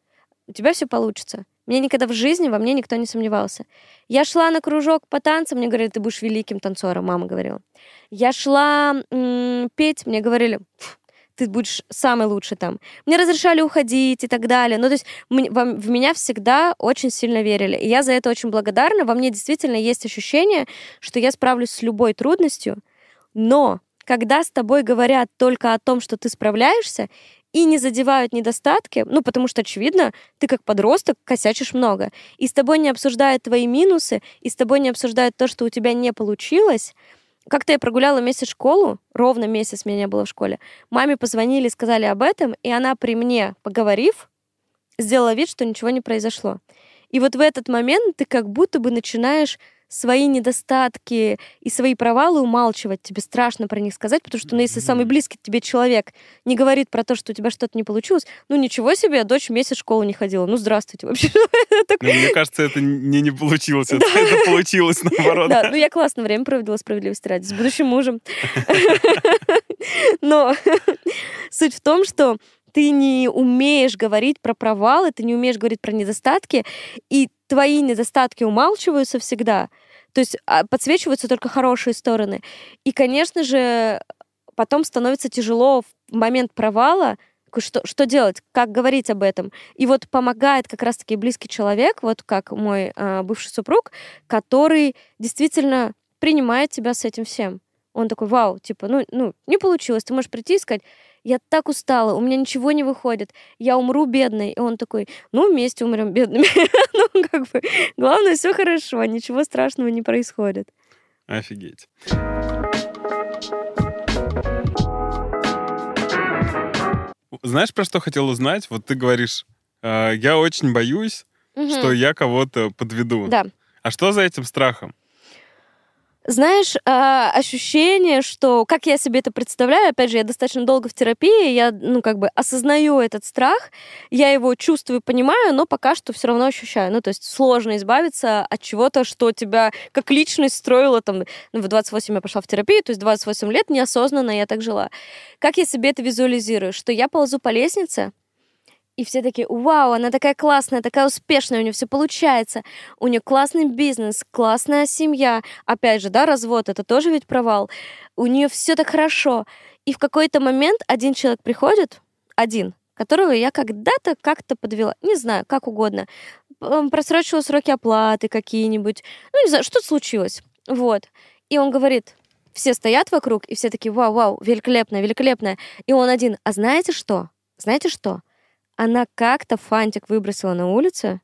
S1: у тебя все получится. Мне никогда в жизни во мне никто не сомневался. Я шла на кружок по танцам, мне говорили, ты будешь великим танцором, мама говорила. Я шла петь, мне говорили, ты будешь самый лучший там. Мне разрешали уходить и так далее. Ну, то есть м- во- в меня всегда очень сильно верили. И я за это очень благодарна. Во мне действительно есть ощущение, что я справлюсь с любой трудностью. Но когда с тобой говорят только о том, что ты справляешься, и не задевают недостатки, ну, потому что, очевидно, ты как подросток косячишь много, и с тобой не обсуждают твои минусы, и с тобой не обсуждают то, что у тебя не получилось, как-то я прогуляла месяц школу, ровно месяц меня не было в школе. Маме позвонили, сказали об этом, и она при мне, поговорив, сделала вид, что ничего не произошло. И вот в этот момент ты как будто бы начинаешь свои недостатки и свои провалы умалчивать. Тебе страшно про них сказать, потому что, ну, если самый близкий тебе человек не говорит про то, что у тебя что-то не получилось, ну, ничего себе, дочь месяц в школу не ходила. Ну, здравствуйте вообще.
S2: Ну, мне кажется, это не не получилось, это получилось наоборот.
S1: Да, ну я классно время проводила справедливости ради с будущим мужем. Но суть в том, что ты не умеешь говорить про провалы, ты не умеешь говорить про недостатки, и твои недостатки умалчиваются всегда. То есть а, подсвечиваются только хорошие стороны. И, конечно же, потом становится тяжело в момент провала, что, что делать, как говорить об этом. И вот помогает как раз-таки близкий человек, вот как мой а, бывший супруг, который действительно принимает тебя с этим всем. Он такой, вау, типа, ну, ну, не получилось. Ты можешь прийти и сказать, я так устала, у меня ничего не выходит, я умру бедной. И он такой, ну, вместе умрем бедными. ну, как бы, главное, все хорошо, ничего страшного не происходит.
S2: Офигеть. Знаешь, про что хотел узнать? Вот ты говоришь, э, я очень боюсь, что
S1: Мгм.
S2: я кого-то подведу.
S1: Да.
S2: А что за этим страхом?
S1: Знаешь, а, ощущение, что, как я себе это представляю, опять же, я достаточно долго в терапии, я, ну, как бы осознаю этот страх, я его чувствую, понимаю, но пока что все равно ощущаю. Ну, то есть сложно избавиться от чего-то, что тебя как личность строила там, ну, в 28 я пошла в терапию, то есть 28 лет неосознанно я так жила. Как я себе это визуализирую? Что я ползу по лестнице, и все такие, вау, она такая классная, такая успешная, у нее все получается, у нее классный бизнес, классная семья. Опять же, да, развод, это тоже ведь провал. У нее все так хорошо. И в какой-то момент один человек приходит, один, которого я когда-то как-то подвела, не знаю, как угодно, просрочила сроки оплаты какие-нибудь, ну, не знаю, что случилось. Вот. И он говорит, все стоят вокруг, и все такие, вау, вау, великолепно, великолепно. И он один, а знаете что? Знаете что? Она как-то фантик выбросила на улице,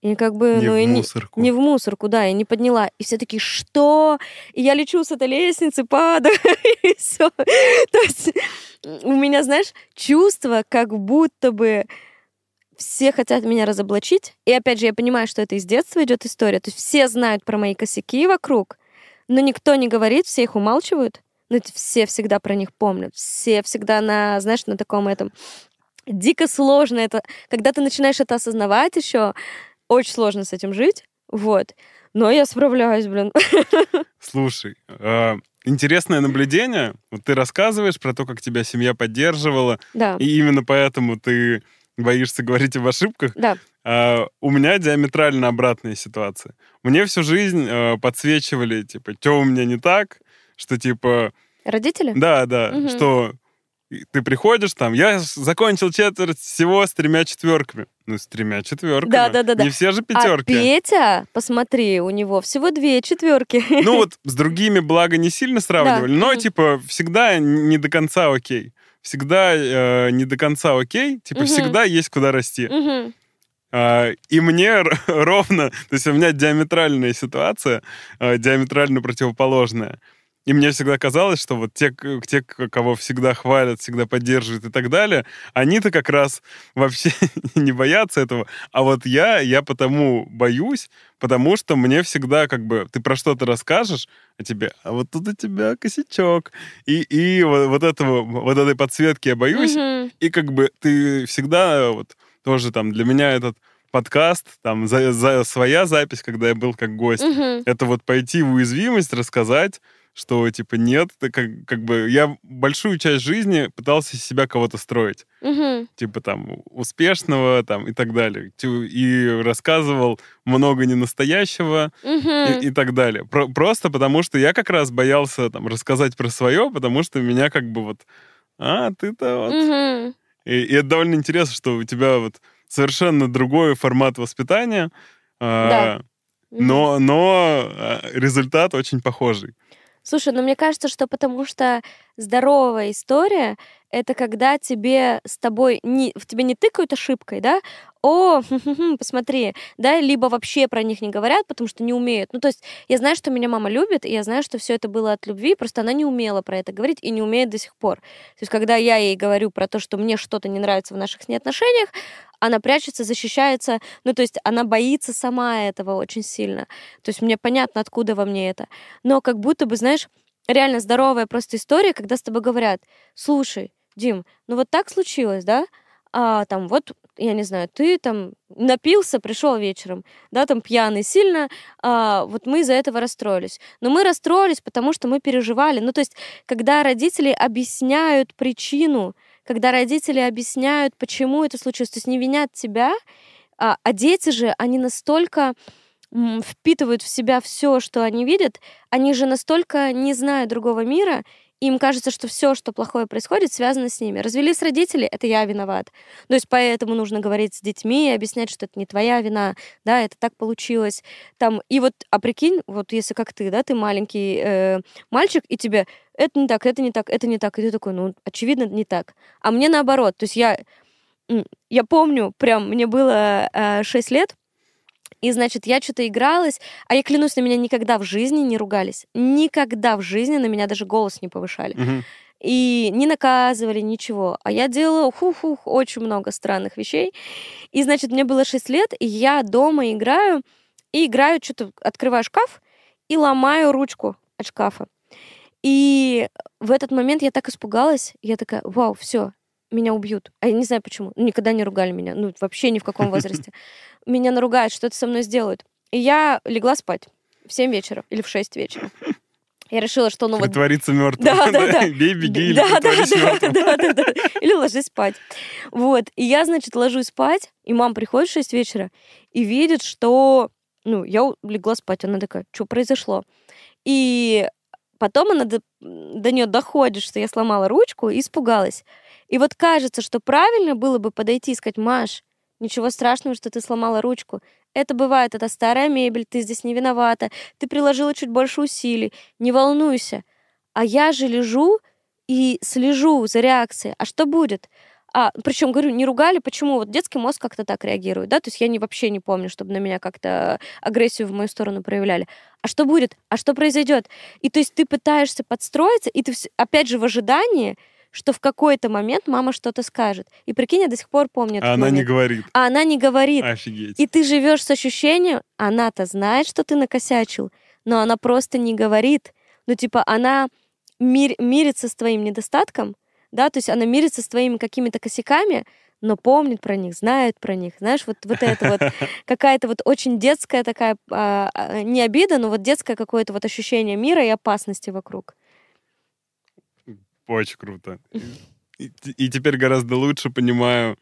S1: и как бы,
S2: Не
S1: ну,
S2: в
S1: и не,
S2: мусорку.
S1: не в мусорку, да, и не подняла. И все такие, что? И я лечу с этой лестницы, падаю, и все. То есть у меня, знаешь, чувство, как будто бы все хотят меня разоблачить. И опять же, я понимаю, что это из детства идет история. То есть все знают про мои косяки вокруг, но никто не говорит, все их умалчивают. Но это все всегда про них помнят. Все всегда на, знаешь, на таком этом дико сложно это. Когда ты начинаешь это осознавать еще, очень сложно с этим жить. Вот. Но я справляюсь, блин.
S2: Слушай, э, интересное наблюдение. Вот ты рассказываешь про то, как тебя семья поддерживала,
S1: Да,
S2: и именно поэтому ты боишься говорить об ошибках.
S1: да.
S2: А у меня диаметрально обратная ситуация. Мне всю жизнь э, подсвечивали, типа, что у меня не так, что, типа,
S1: Родители?
S2: да, да,
S1: Мгм.
S2: что ты приходишь там, я закончил четверть всего с тремя четверками. Ну, с тремя четверками.
S1: Да, да, да, да.
S2: Не все же
S1: А
S2: пятерки.
S1: Петя, посмотри, у него всего две четверки.
S2: Ну вот с другими, благо, не сильно сравнивали, но,
S1: Мгм.
S2: типа, всегда не до конца окей. Всегда э, не до конца окей, типа,
S1: Мгм.
S2: всегда есть куда расти. А, и мне ровно, то есть у меня диаметральная ситуация, а, диаметрально противоположная. И мне всегда казалось, что вот те, те, кого всегда хвалят, всегда поддерживают и так далее, они-то как раз вообще не боятся этого. А вот я, я потому боюсь, потому что мне всегда как бы, ты про что-то расскажешь, а тебе, а вот тут у тебя косячок. И, и вот, вот этого, вот этой подсветки я боюсь,
S1: Мгм.
S2: и как бы ты всегда вот тоже там для меня этот подкаст, там за, за- своя запись, когда я был как гость,
S1: Мгм.
S2: это вот пойти в уязвимость, рассказать, что типа нет, ты как, как бы я большую часть жизни пытался из себя кого-то строить,
S1: Мгм.
S2: типа там успешного там и так далее, и рассказывал много ненастоящего
S1: Мгм.
S2: и, и так далее. Про- просто потому что я как раз боялся там рассказать про свое, потому что меня как бы вот а, ты-то вот...
S1: Мгм.
S2: И, и это довольно интересно, что у тебя вот совершенно другой формат воспитания, а,
S1: Мгм.
S2: но, но а, результат очень похожий.
S1: Слушай, ну мне кажется, что потому что здоровая история это когда тебе с тобой не, в тебе не тыкают ошибкой, да, о, посмотри, да, либо вообще про них не говорят, потому что не умеют. Ну, то есть я знаю, что меня мама любит, и я знаю, что все это было от любви, просто она не умела про это говорить и не умеет до сих пор. То есть когда я ей говорю про то, что мне что-то не нравится в наших с ней отношениях, она прячется, защищается, ну, то есть она боится сама этого очень сильно. То есть мне понятно, откуда во мне это. Но как будто бы, знаешь, реально здоровая просто история, когда с тобой говорят, слушай, Дим, ну вот так случилось, да? А там вот, я не знаю, ты там напился, пришел вечером, да, там пьяный сильно, а, вот мы из-за этого расстроились. Но мы расстроились, потому что мы переживали. Ну, то есть, когда родители объясняют причину, когда родители объясняют, почему это случилось, то есть не винят тебя, а, а дети же, они настолько впитывают в себя все, что они видят, они же настолько не знают другого мира, им кажется, что все, что плохое происходит, связано с ними. Развелись родители, это я виноват. То есть поэтому нужно говорить с детьми и объяснять, что это не твоя вина, да, это так получилось. Там, и вот, а прикинь, вот если как ты, да, ты маленький э, мальчик, и тебе это не так, это не так, это не так, и ты такой, ну, очевидно, не так. А мне наоборот, то есть я, я помню, прям, мне было э, 6 лет, и, значит, я что-то игралась, а я клянусь, на меня никогда в жизни не ругались. Никогда в жизни на меня даже голос не повышали.
S2: Мгм.
S1: И не наказывали, ничего. А я делала хух-хух очень много странных вещей. И, значит, мне было 6 лет, и я дома играю, и играю, что-то открываю шкаф и ломаю ручку от шкафа. И в этот момент я так испугалась, я такая, вау, все, меня убьют. А я не знаю почему. Ну, Никогда не ругали меня. Ну, вообще ни в каком возрасте. Меня наругают, что-то со мной сделают. И я легла спать в 7 вечера или в 6 вечера. Я решила, что ну вот
S2: Притвориться мертвым.
S1: Да, да, да.
S2: Бей, беги или
S1: да, да, да, да, да, да. Или ложись спать. Вот. И я, значит, ложусь спать, и мама приходит в 6 вечера и видит, что... Ну, я легла спать. Она такая, что произошло? И потом она до, до нее доходит, что я сломала ручку и испугалась. И вот кажется, что правильно было бы подойти и сказать, Маш, ничего страшного, что ты сломала ручку. Это бывает, это старая мебель, ты здесь не виновата, ты приложила чуть больше усилий, не волнуйся. А я же лежу и слежу за реакцией. А что будет? А, причем, говорю, не ругали, почему? Вот детский мозг как-то так реагирует, да, то есть я не, вообще не помню, чтобы на меня как-то агрессию в мою сторону проявляли. А что будет? А что произойдет? И то есть ты пытаешься подстроиться, и ты опять же в ожидании, что в какой-то момент мама что-то скажет. И прикинь, я до сих пор помню
S2: А она не говорит.
S1: А она не говорит.
S2: Офигеть.
S1: И ты живешь с ощущением, она-то знает, что ты накосячил, но она просто не говорит. Ну, типа, она мир- мирится с твоим недостатком, да, то есть она мирится с твоими какими-то косяками, но помнит про них, знает про них. Знаешь, вот, вот это вот какая-то вот очень детская такая, а, а, не обида, но вот детское какое-то вот ощущение мира и опасности вокруг.
S2: Очень круто. И, и теперь гораздо лучше понимаю,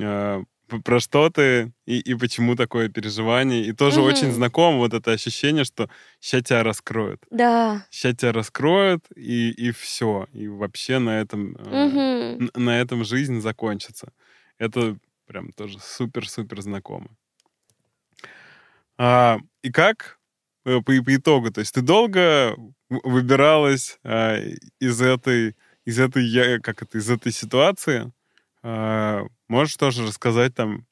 S2: э, про что ты и, и почему такое переживание. И тоже очень знакомо вот это ощущение, что сейчас тебя раскроют.
S1: Да.
S2: Сейчас тебя раскроют, и, и все. И вообще на этом, э, на этом жизнь закончится. Это прям тоже супер-супер знакомо. А, и как по, по итогу? То есть ты долго выбиралась а, из этой, из этой, я- как это, из этой ситуации? А, можешь тоже рассказать там,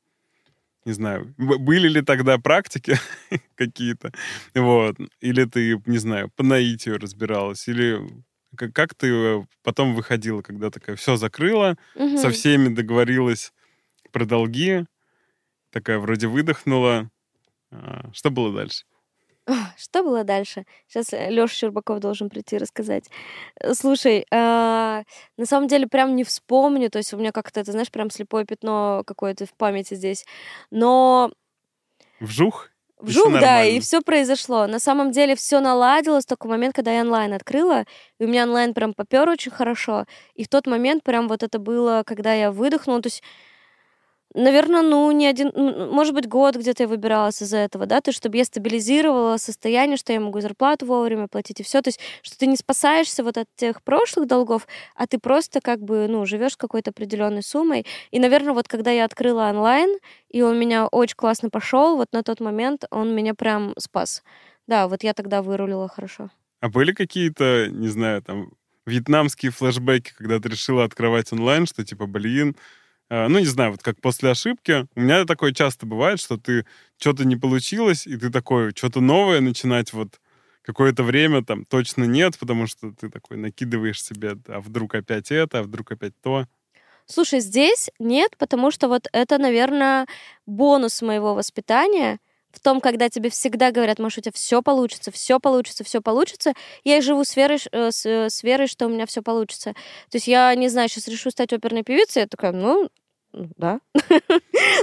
S2: не знаю, были ли тогда практики какие-то, вот, или ты, не знаю, по наитию разбиралась, или как, как ты э, потом выходила, когда такая все закрыла,
S1: Мгм.
S2: со всеми договорилась про долги, такая вроде выдохнула. А, Что было дальше?
S1: Что было дальше? Сейчас Леша Щербаков должен прийти рассказать. Э, Слушай, а, на самом деле прям не вспомню, то есть у меня как-то, ты знаешь, прям слепое пятно какое-то в памяти здесь. Но
S2: Вжух? И
S1: вжух, да, и все произошло. На самом деле все наладилось в момент, когда я онлайн открыла, и у меня онлайн прям попер очень хорошо. И в тот момент прям вот это было, когда я выдохнула, то есть Наверное, ну, не один, может быть, год где-то я выбиралась из-за этого, да, то есть чтобы я стабилизировала состояние, что я могу зарплату вовремя платить и все, то есть что ты не спасаешься вот от тех прошлых долгов, а ты просто как бы, ну, живешь какой-то определенной суммой. И, наверное, вот когда я открыла онлайн, и он меня очень классно пошел, вот на тот момент он меня прям спас. Да, вот я тогда вырулила хорошо.
S2: А были какие-то, не знаю, там, вьетнамские флешбеки, когда ты решила открывать онлайн, что типа, блин, ну, не знаю, вот как после ошибки. У меня такое часто бывает, что ты что-то не получилось, и ты такой, что-то новое начинать вот какое-то время там точно нет, потому что ты такой накидываешь себе, а вдруг опять это, а вдруг опять то.
S1: Слушай, здесь нет, потому что вот это, наверное, бонус моего воспитания в том, когда тебе всегда говорят, может, у тебя все получится, все получится, все получится. Я и живу с верой, э, с, э, с верой, что у меня все получится. То есть я, не знаю, сейчас решу стать оперной певицей, я такая, ну, да.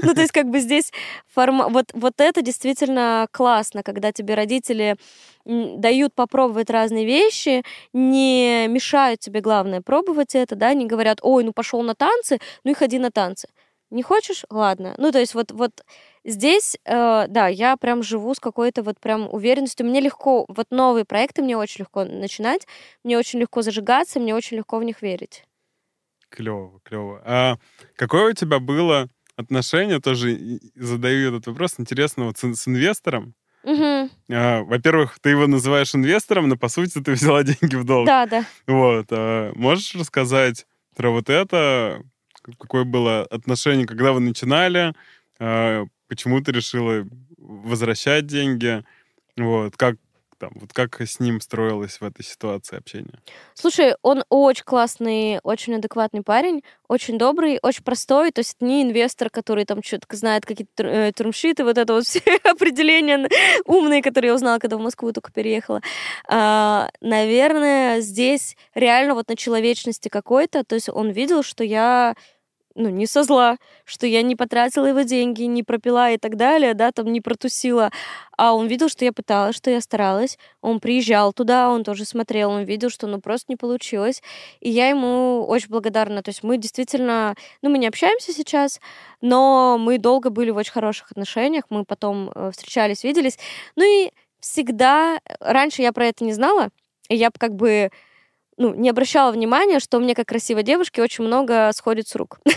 S1: Ну, то есть как бы здесь форма... Вот, вот это действительно классно, когда тебе родители дают попробовать разные вещи, не мешают тебе, главное, пробовать это, да, не говорят, ой, ну пошел на танцы, ну и ходи на танцы. Не хочешь? Ладно. Ну, то есть вот, вот здесь, э, да, я прям живу с какой-то вот прям уверенностью. Мне легко, вот новые проекты мне очень легко начинать, мне очень легко зажигаться, мне очень легко в них верить.
S2: Клево, клево. А какое у тебя было отношение, тоже задаю этот вопрос, интересно, вот с, с инвестором?
S1: Мгм.
S2: А, во-первых, ты его называешь инвестором, но по сути ты взяла деньги в долг.
S1: Да, да.
S2: Вот. а можешь рассказать про вот это? Какое было отношение, когда вы начинали? А, Почему ты решила возвращать деньги? Вот. Как там, вот как с ним строилось в этой ситуации общение?
S1: Слушай, он очень классный, очень адекватный парень, очень добрый, очень простой. То есть не инвестор, который там что-то знает какие-то э, термшиты, вот это вот все определения умные, которые я узнала, когда в Москву только переехала. А, наверное, здесь реально вот на человечности какой-то. То есть он видел, что я ну, не со зла, что я не потратила его деньги, не пропила и так далее, да, там не протусила. А он видел, что я пыталась, что я старалась. Он приезжал туда, он тоже смотрел, он видел, что ну просто не получилось. И я ему очень благодарна. То есть мы действительно, ну, мы не общаемся сейчас, но мы долго были в очень хороших отношениях, мы потом э, встречались, виделись. Ну и всегда, раньше я про это не знала, и я как бы ну, не обращала внимания, что мне, как красивой девушке, очень много сходит с рук.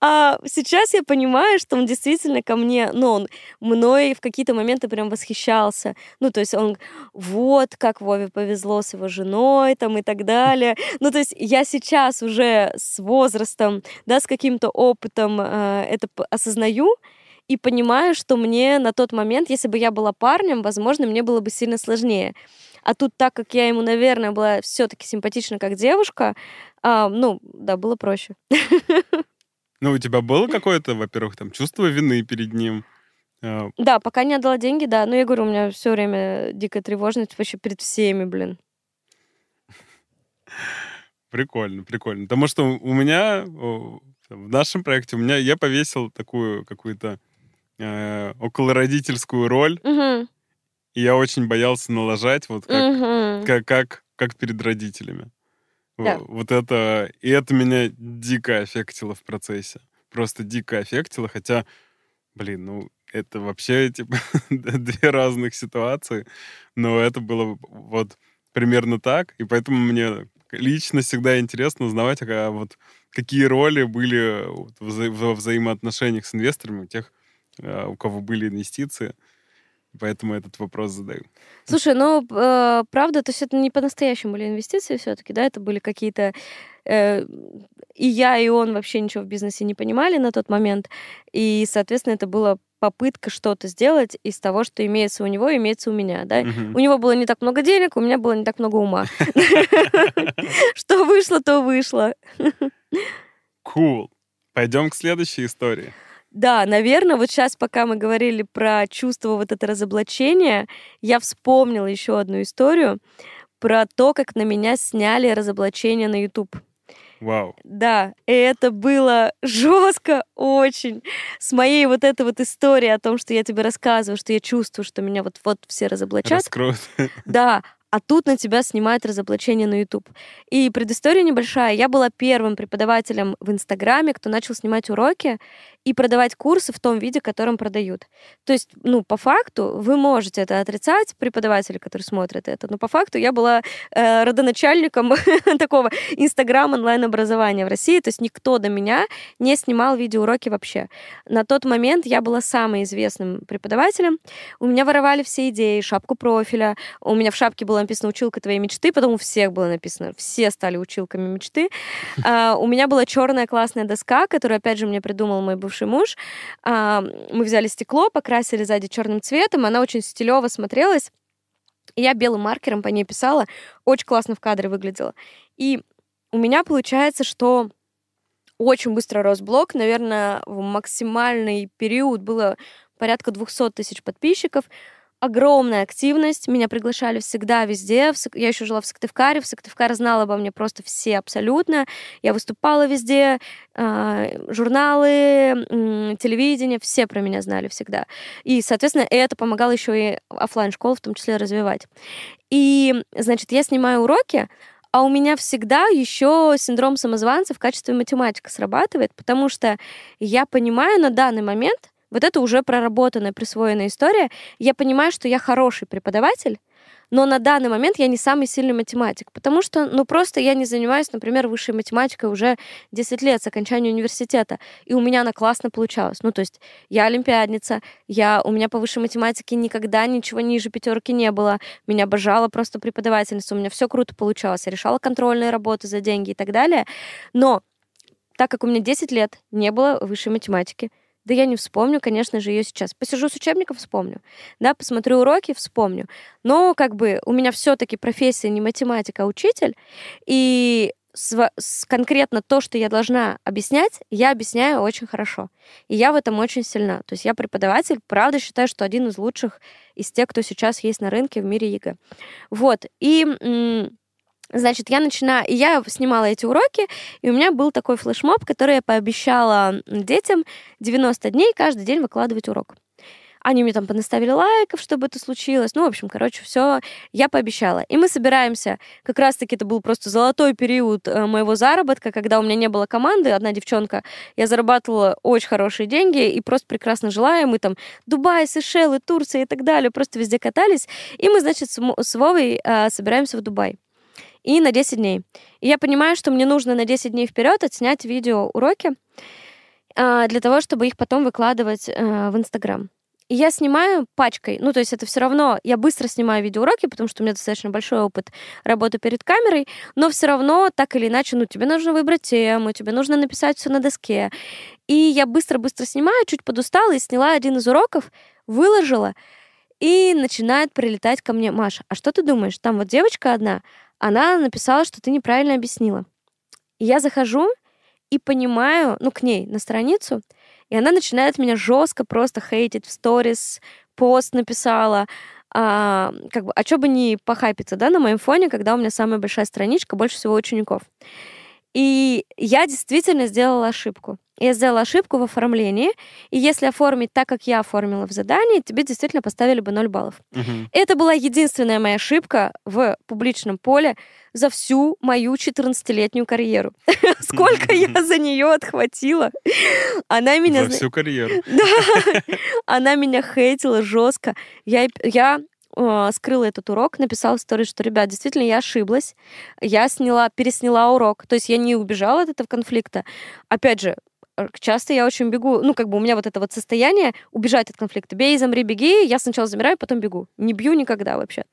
S1: А сейчас я понимаю, что он действительно ко мне, ну, он мной в какие-то моменты прям восхищался. Ну, то есть он, вот, как Вове повезло с его женой, там, и так далее. Ну, то есть я сейчас уже с возрастом, да, с каким-то опытом э, это осознаю, и понимаю, что мне на тот момент, если бы я была парнем, возможно, мне было бы сильно сложнее. А тут, так как я ему, наверное, была все-таки симпатична как девушка, а, ну, да, было проще.
S2: Ну, у тебя было какое-то, во-первых, там чувство вины перед ним? А,
S1: Да, пока не отдала деньги, да. Но я говорю, у меня все время дикая тревожность вообще перед всеми, блин.
S2: Прикольно, прикольно. Потому что у меня в нашем проекте у меня я повесил такую какую-то э, околородительскую роль,
S1: Мгм,
S2: и я очень боялся налажать, вот как,
S1: мгм.
S2: как, как, как перед родителями.
S1: Да.
S2: Вот это... И это меня дико аффектило в процессе. Просто дико аффектило, хотя, блин, ну, это вообще, типа, две разных ситуации. Но это было вот примерно так, и поэтому мне лично всегда интересно узнавать, а вот какие роли были вот вза- во взаимоотношениях с инвесторами у тех, а, у кого были инвестиции. Поэтому этот вопрос задаю.
S1: Слушай, ну, э, правда, то есть это не по-настоящему были инвестиции все-таки, да, это были какие-то... э, и я, и он вообще ничего в бизнесе не понимали на тот момент, и, соответственно, это была попытка что-то сделать из того, что имеется у него, имеется у меня, да.
S2: Мгм.
S1: У него было не так много денег, у меня было не так много ума. Что вышло, то вышло.
S2: Cool. Пойдем к следующей истории.
S1: Да, наверное, вот сейчас, пока мы говорили про чувство вот это разоблачения, я вспомнила еще одну историю про то, как на меня сняли разоблачение на YouTube.
S2: Вау.
S1: Да, и это было жестко очень. С моей вот этой вот историей о том, что я тебе рассказываю, что я чувствую, что меня вот-вот все разоблачат.
S2: Раскроют.
S1: Да, а тут на тебя снимают разоблачение на YouTube. И предыстория небольшая. Я была первым преподавателем в Инстаграме, кто начал снимать уроки и продавать курсы в том виде, в котором продают. То есть, ну, по факту, вы можете это отрицать, преподаватели, которые смотрят это, но по факту я была э, родоначальником такого Инстаграм онлайн-образования в России, то есть никто до меня не снимал видеоуроки вообще. На тот момент я была самым известным преподавателем. У меня воровали все идеи, шапку профиля, у меня в шапке было написано «Училка твоей мечты», потом у всех было написано, все стали училками мечты. А, у меня была черная классная доска, которую, опять же, мне придумал мой бывший муж. А, мы взяли стекло, покрасили сзади черным цветом, она очень стилево смотрелась. Я белым маркером по ней писала, очень классно в кадре выглядела. И у меня получается, что очень быстро рос блог. Наверное, в максимальный период было порядка 200 тысяч подписчиков огромная активность, меня приглашали всегда везде. Я еще жила в Сыктывкаре, в Сыктывкаре знала обо мне просто все абсолютно. Я выступала везде, а, журналы, телевидение, все про меня знали всегда. И, соответственно, это помогало еще и офлайн школу в том числе развивать. И, значит, я снимаю уроки, а у меня всегда еще синдром самозванца в качестве математика срабатывает, потому что я понимаю на данный момент, вот это уже проработанная, присвоенная история. Я понимаю, что я хороший преподаватель, но на данный момент я не самый сильный математик, потому что, ну, просто я не занимаюсь, например, высшей математикой уже 10 лет с окончания университета, и у меня она классно получалась. Ну, то есть я олимпиадница, я, у меня по высшей математике никогда ничего ниже пятерки не было, меня обожала просто преподавательница, у меня все круто получалось, я решала контрольные работы за деньги и так далее, но так как у меня 10 лет не было высшей математики, да я не вспомню, конечно же, ее сейчас. Посижу с учебником, вспомню. Да, посмотрю уроки, вспомню. Но как бы у меня все-таки профессия не математика, а учитель. И с, с, конкретно то, что я должна объяснять, я объясняю очень хорошо. И я в этом очень сильна. То есть я преподаватель, правда считаю, что один из лучших из тех, кто сейчас есть на рынке в мире ЕГЭ. Вот. И Значит, я начинаю, я снимала эти уроки, и у меня был такой флешмоб, который я пообещала детям 90 дней каждый день выкладывать урок. Они мне там понаставили лайков, чтобы это случилось. Ну, в общем, короче, все я пообещала. И мы собираемся. Как раз-таки это был просто золотой период э, моего заработка, когда у меня не было команды. Одна девчонка, я зарабатывала очень хорошие деньги и просто прекрасно жила. И мы там Дубай, Сейшелы, Турция и так далее, просто везде катались. И мы, значит, с Вовой э, собираемся в Дубай и на 10 дней. И я понимаю, что мне нужно на 10 дней вперед отснять видео уроки а, для того, чтобы их потом выкладывать а, в Инстаграм. И я снимаю пачкой. Ну, то есть это все равно... Я быстро снимаю видеоуроки, потому что у меня достаточно большой опыт работы перед камерой, но все равно, так или иначе, ну, тебе нужно выбрать тему, тебе нужно написать все на доске. И я быстро-быстро снимаю, чуть подустала и сняла один из уроков, выложила, и начинает прилетать ко мне Маша. А что ты думаешь? Там вот девочка одна, она написала, что ты неправильно объяснила. И я захожу и понимаю, ну, к ней на страницу, и она начинает меня жестко просто хейтить в сторис, пост написала, а, как бы, а что бы не похайпиться, да, на моем фоне, когда у меня самая большая страничка, больше всего учеников. И я действительно сделала ошибку. Я сделала ошибку в оформлении, и если оформить так, как я оформила в задании, тебе действительно поставили бы 0 баллов.
S2: Угу.
S1: Это была единственная моя ошибка в публичном поле за всю мою 14-летнюю карьеру. Сколько я за нее отхватила. Она меня...
S2: За всю карьеру.
S1: Да. Она меня хейтила жестко. Я, я э, скрыла этот урок, написала в сторис, что, ребят, действительно, я ошиблась. Я сняла, пересняла урок. То есть я не убежала от этого конфликта. Опять же, э, часто я очень бегу, ну, как бы у меня вот это вот состояние убежать от конфликта. Бей, замри, беги, я сначала замираю, потом бегу. Не бью никогда вообще.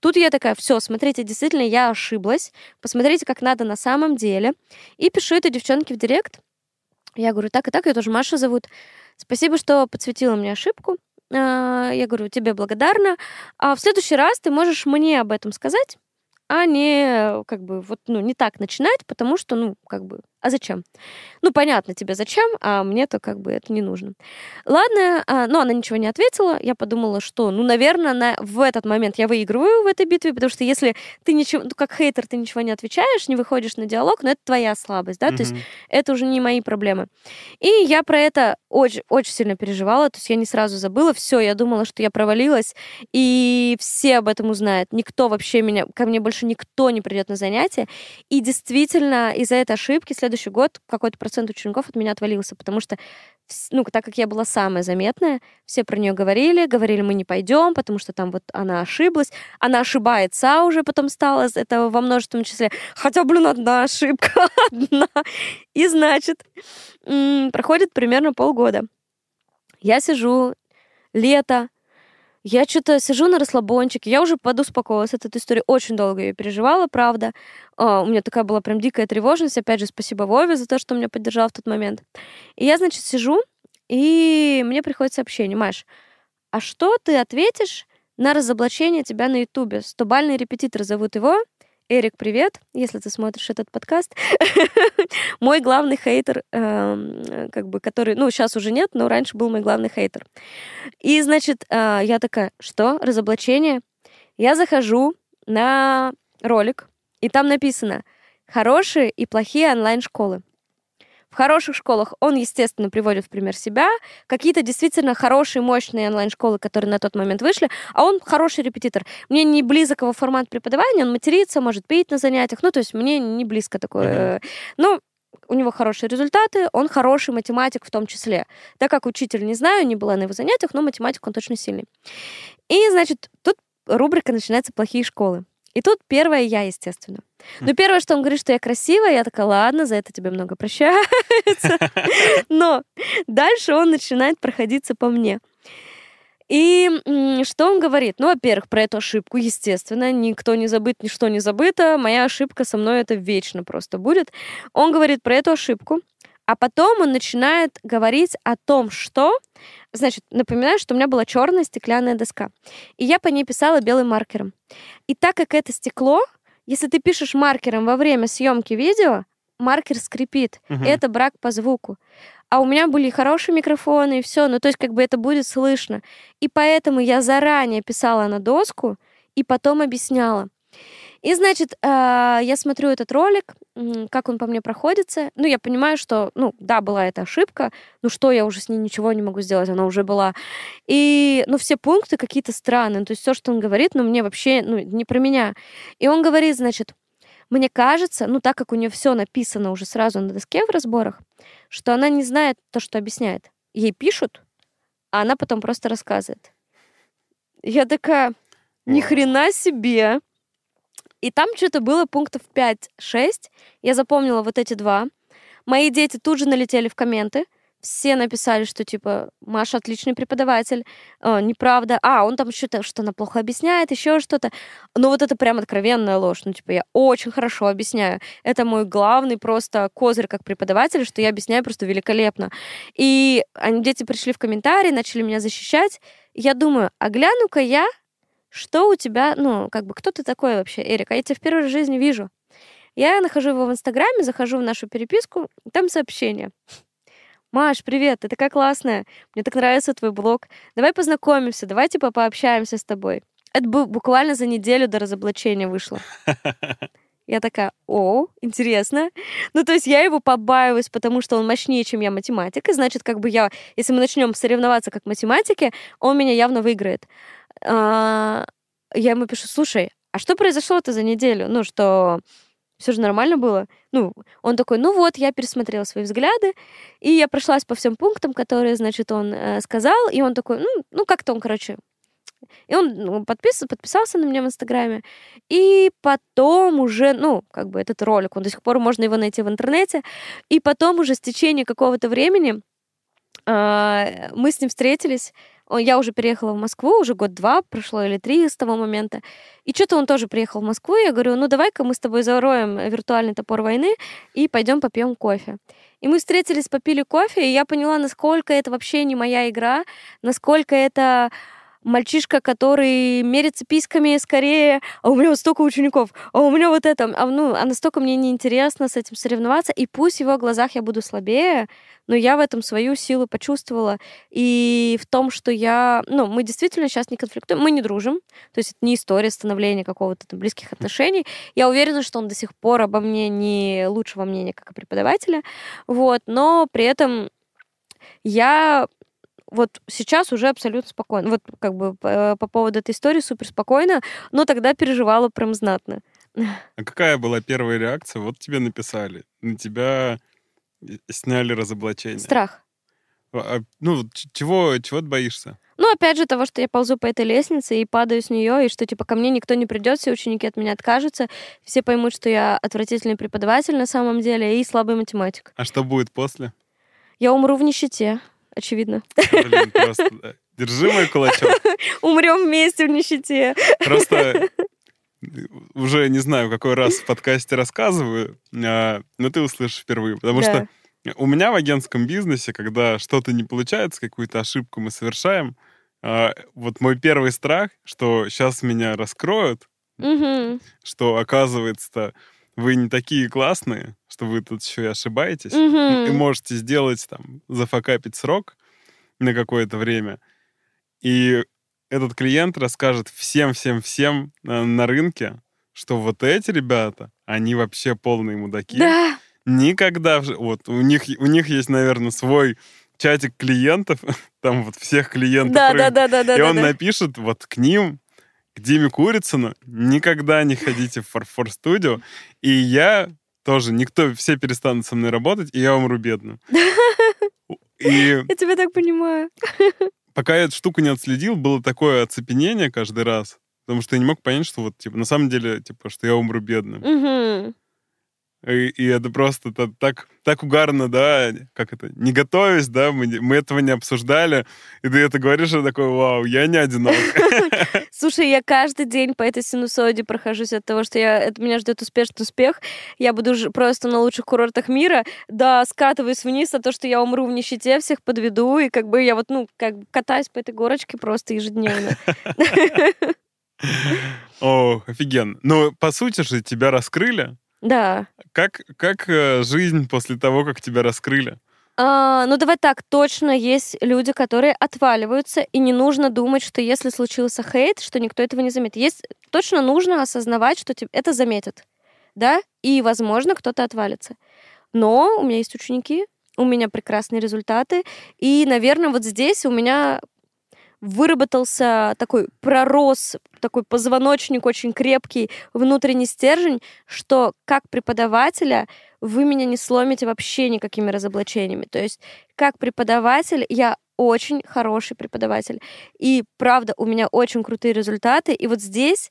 S1: Тут я такая, все, смотрите, действительно, я ошиблась, посмотрите, как надо на самом деле. И пишу это девчонке в директ. Я говорю, так и так, ее тоже Маша зовут. Спасибо, что подсветила мне ошибку. А, я говорю, тебе благодарна. А в следующий раз ты можешь мне об этом сказать, а не как бы вот ну не так начинать, потому что ну как бы А зачем? Ну, понятно тебе зачем, а мне-то как бы это не нужно. Ладно, а, но она ничего не ответила. Я подумала, что, ну, наверное, на, в этот момент я выигрываю в этой битве, потому что если ты ничего, ну, как хейтер, ты ничего не отвечаешь, не выходишь на диалог, но это твоя слабость, да, то есть это уже не мои проблемы. И я про это очень, очень сильно переживала, то есть я не сразу забыла, все, я думала, что я провалилась, и все об этом узнают. Никто вообще меня, ко мне больше никто не придет на занятия. И действительно, из-за этой ошибки следующий год какой-то процент учеников от меня отвалился, потому что, ну, так как я была самая заметная, все про нее говорили, говорили, мы не пойдем, потому что там вот она ошиблась. Она ошибается уже потом стала, это во множественном числе. Хотя, блин, одна ошибка, одна. И значит, проходит примерно полгода. Я сижу, лето, я что-то сижу на расслабончике, я уже подуспокоилась от этой истории, очень долго ее переживала, правда. А, У меня такая была прям дикая тревожность, опять же, спасибо Вове за то, что меня поддержал в тот момент. И я, значит, сижу, и мне приходит сообщение, Маш, а что ты ответишь на разоблачение тебя на Ютубе? Стобальный репетитор зовут его. Эрик, привет, если ты смотришь этот подкаст. мой главный хейтер, эм, как бы, который, ну, сейчас уже нет, но раньше был мой главный хейтер. И, значит, э, я такая, что, разоблачение? Я захожу на ролик, и там написано «Хорошие и плохие онлайн-школы». В хороших школах он, естественно, приводит в пример себя, какие-то действительно хорошие, мощные онлайн-школы, которые на тот момент вышли, а он хороший репетитор. Мне не близок его формат преподавания, он матерится, может петь на занятиях, ну, то есть мне не близко такое. Ну, у него хорошие результаты, он хороший математик в том числе. Так как учитель, не знаю, не была на его занятиях, но математик он точно сильный. И, значит, тут рубрика начинается «Плохие школы». И тут первое я, естественно. Но первое, что он говорит, что я красивая, я такая, ладно, за это тебе много прощается. Но дальше он начинает проходиться по мне. И что он говорит? Ну, во-первых, про эту ошибку, естественно, никто не забыт, ничто не забыто. Моя ошибка со мной это вечно просто будет. Он говорит про эту ошибку, а потом он начинает говорить о том, что... Значит, напоминаю, что у меня была черная стеклянная доска. И я по ней писала белым маркером. И так как это стекло, если ты пишешь маркером во время съемки видео, маркер скрипит.
S2: Мгм.
S1: Это брак по звуку. А у меня были хорошие микрофоны и все, ну то есть как бы это будет слышно. И поэтому я заранее писала на доску и потом объясняла. И, значит, э, я смотрю этот ролик, как он по мне проходится. Ну, я понимаю, что, ну, да, была эта ошибка. Ну, что, я уже с ней ничего не могу сделать, она уже была. И, ну, все пункты какие-то странные. То есть все, что он говорит, ну, мне вообще, ну, не про меня. И он говорит, значит, мне кажется, ну, так как у нее все написано уже сразу на доске в разборах, что она не знает то, что объясняет. Ей пишут, а она потом просто рассказывает. Я такая, ни хрена себе. И там что-то было пунктов 5-6. Я запомнила вот эти два. Мои дети тут же налетели в комменты. Все написали, что типа Маша отличный преподаватель, э, неправда. А, он там что-то, что она плохо объясняет, еще что-то. Ну вот это прям откровенная ложь. Ну типа я очень хорошо объясняю. Это мой главный просто козырь как преподаватель, что я объясняю просто великолепно. И они, дети пришли в комментарии, начали меня защищать. Я думаю, а гляну-ка я, что у тебя, ну, как бы, кто ты такой вообще, Эрик? А я тебя в первой жизни вижу. Я нахожу его в Инстаграме, захожу в нашу переписку, там сообщение. Маш, привет, ты такая классная, мне так нравится твой блог. Давай познакомимся, давай типа пообщаемся с тобой. Это бу- буквально за неделю до разоблачения вышло. Я такая, о, интересно. Ну, то есть я его побаиваюсь, потому что он мощнее, чем я математик. И значит, как бы я, если мы начнем соревноваться как математики, он меня явно выиграет. А, Я ему пишу, слушай, а что произошло-то за неделю? Ну, что все же нормально было? Ну, он такой, ну вот, я пересмотрела свои взгляды, и я прошлась по всем пунктам, которые, значит, он э, сказал, и он такой, ну, ну как-то он, короче, и он ну, подпис, подписался на меня в Инстаграме. И потом уже, ну, как бы этот ролик, он до сих пор можно его найти в интернете. И потом уже с течением какого-то времени а, мы с ним встретились. Я уже переехала в Москву, уже год-два прошло или три с того момента. И что-то он тоже приехал в Москву. и Я говорю, ну давай-ка мы с тобой зароем виртуальный топор войны и пойдем попьем кофе. И мы встретились, попили кофе, и я поняла, насколько это вообще не моя игра, насколько это мальчишка, который мерится письками скорее, а у меня вот столько учеников, а у меня вот это, а, ну, а настолько мне неинтересно с этим соревноваться, и пусть в его глазах я буду слабее, но я в этом свою силу почувствовала. И в том, что я... Ну, мы действительно сейчас не конфликтуем, мы не дружим. То есть это не история становления какого-то там близких отношений. Я уверена, что он до сих пор обо мне не лучшего мнения, как о преподавателя. Вот. Но при этом я вот сейчас уже абсолютно спокойно. Вот как бы по, по поводу этой истории супер спокойно, но тогда переживала прям знатно.
S2: А какая была первая реакция? Вот тебе написали, на тебя сняли разоблачение.
S1: Страх.
S2: А, ну, чего, чего ты боишься?
S1: Ну, опять же, того, что я ползу по этой лестнице и падаю с нее, и что, типа, ко мне никто не придет, все ученики от меня откажутся, все поймут, что я отвратительный преподаватель на самом деле и слабый математик.
S2: А что будет после?
S1: Я умру в нищете, очевидно.
S2: Блин, просто. Держи мой кулачок.
S1: Умрем вместе в нищете.
S2: Просто уже не знаю, какой раз в подкасте рассказываю, а, но ты услышишь впервые, потому да. что у меня в агентском бизнесе, когда что-то не получается, какую-то ошибку мы совершаем, а, вот мой первый страх, что сейчас меня раскроют,
S1: угу.
S2: что оказывается-то вы не такие классные, что вы тут еще и ошибаетесь,
S1: угу.
S2: и можете сделать там, зафакапить срок на какое-то время. И этот клиент расскажет всем-всем-всем на, на рынке, что вот эти ребята, они вообще полные мудаки.
S1: Да.
S2: Никогда... Вот у них, у них есть, наверное, свой чатик клиентов, там вот всех клиентов.
S1: Да, да, да, да, да.
S2: И он
S1: да.
S2: напишет вот к ним, к Диме Курицыну, никогда не ходите в Фарфор студио. И я тоже, никто, все перестанут со мной работать, и я умру бедным.
S1: И... Я тебя так понимаю
S2: пока я эту штуку не отследил, было такое оцепенение каждый раз. Потому что я не мог понять, что вот, типа, на самом деле, типа, что я умру бедным.
S1: Угу.
S2: И, и это просто это, так, так угарно, да, как это, не готовясь, да, мы, мы этого не обсуждали, и ты это говоришь, и такой, вау, я не одинок.
S1: Слушай, я каждый день по этой синусоиде прохожусь от того, что я, это меня ждет успешный успех, я буду просто на лучших курортах мира, да, скатываюсь вниз, а то, что я умру в нищете, всех подведу, и как бы я вот, ну, как бы катаюсь по этой горочке просто ежедневно.
S2: О, офигенно. Ну, по сути же, тебя раскрыли,
S1: да.
S2: Как, как э, жизнь после того, как тебя раскрыли?
S1: А, ну, давай так, точно есть люди, которые отваливаются, и не нужно думать, что если случился хейт, что никто этого не заметит. Есть, точно нужно осознавать, что это заметят, да, и, возможно, кто-то отвалится. Но у меня есть ученики, у меня прекрасные результаты, и, наверное, вот здесь у меня выработался такой пророс, такой позвоночник очень крепкий, внутренний стержень, что как преподавателя вы меня не сломите вообще никакими разоблачениями. То есть как преподаватель я очень хороший преподаватель. И правда, у меня очень крутые результаты. И вот здесь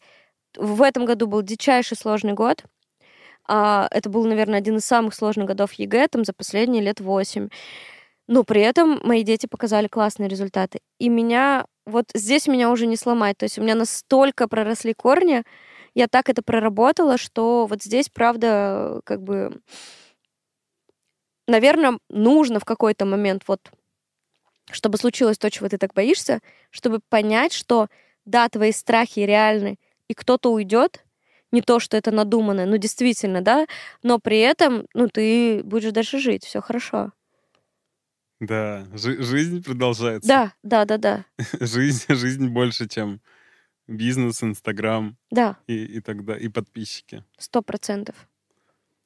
S1: в этом году был дичайший сложный год. А, это был, наверное, один из самых сложных годов ЕГЭ там, за последние лет восемь. Но при этом мои дети показали классные результаты. И меня вот здесь меня уже не сломать. То есть у меня настолько проросли корни, я так это проработала, что вот здесь, правда, как бы, наверное, нужно в какой-то момент вот чтобы случилось то, чего ты так боишься, чтобы понять, что да, твои страхи реальны, и кто-то уйдет, не то, что это надуманное, ну действительно, да, но при этом, ну ты будешь дальше жить, все хорошо.
S2: Да, жи- жизнь продолжается.
S1: Да, да, да, да.
S2: жизнь, жизнь больше, чем бизнес, Инстаграм.
S1: Да.
S2: И, и тогда и подписчики.
S1: Сто процентов.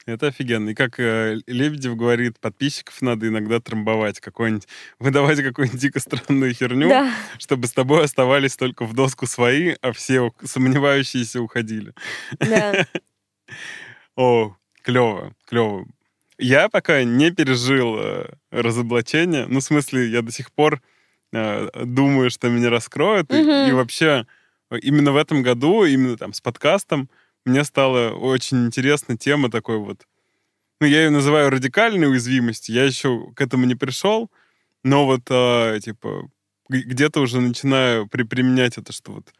S2: Это офигенно. И как э, Лебедев говорит, подписчиков надо иногда трамбовать, какой-нибудь, выдавать какую-нибудь дико странную херню,
S1: да.
S2: чтобы с тобой оставались только в доску свои, а все сомневающиеся уходили.
S1: Да.
S2: О, клево, клево. Я пока не пережил э, разоблачение. Ну, в смысле, я до сих пор э, думаю, что меня раскроют.
S1: Угу.
S2: И, и вообще, именно в этом году, именно там с подкастом, мне стала очень интересна тема такой вот... Ну, я ее называю радикальной уязвимостью. Я еще к этому не пришел, но вот, э, типа, где-то уже начинаю при применять это, что вот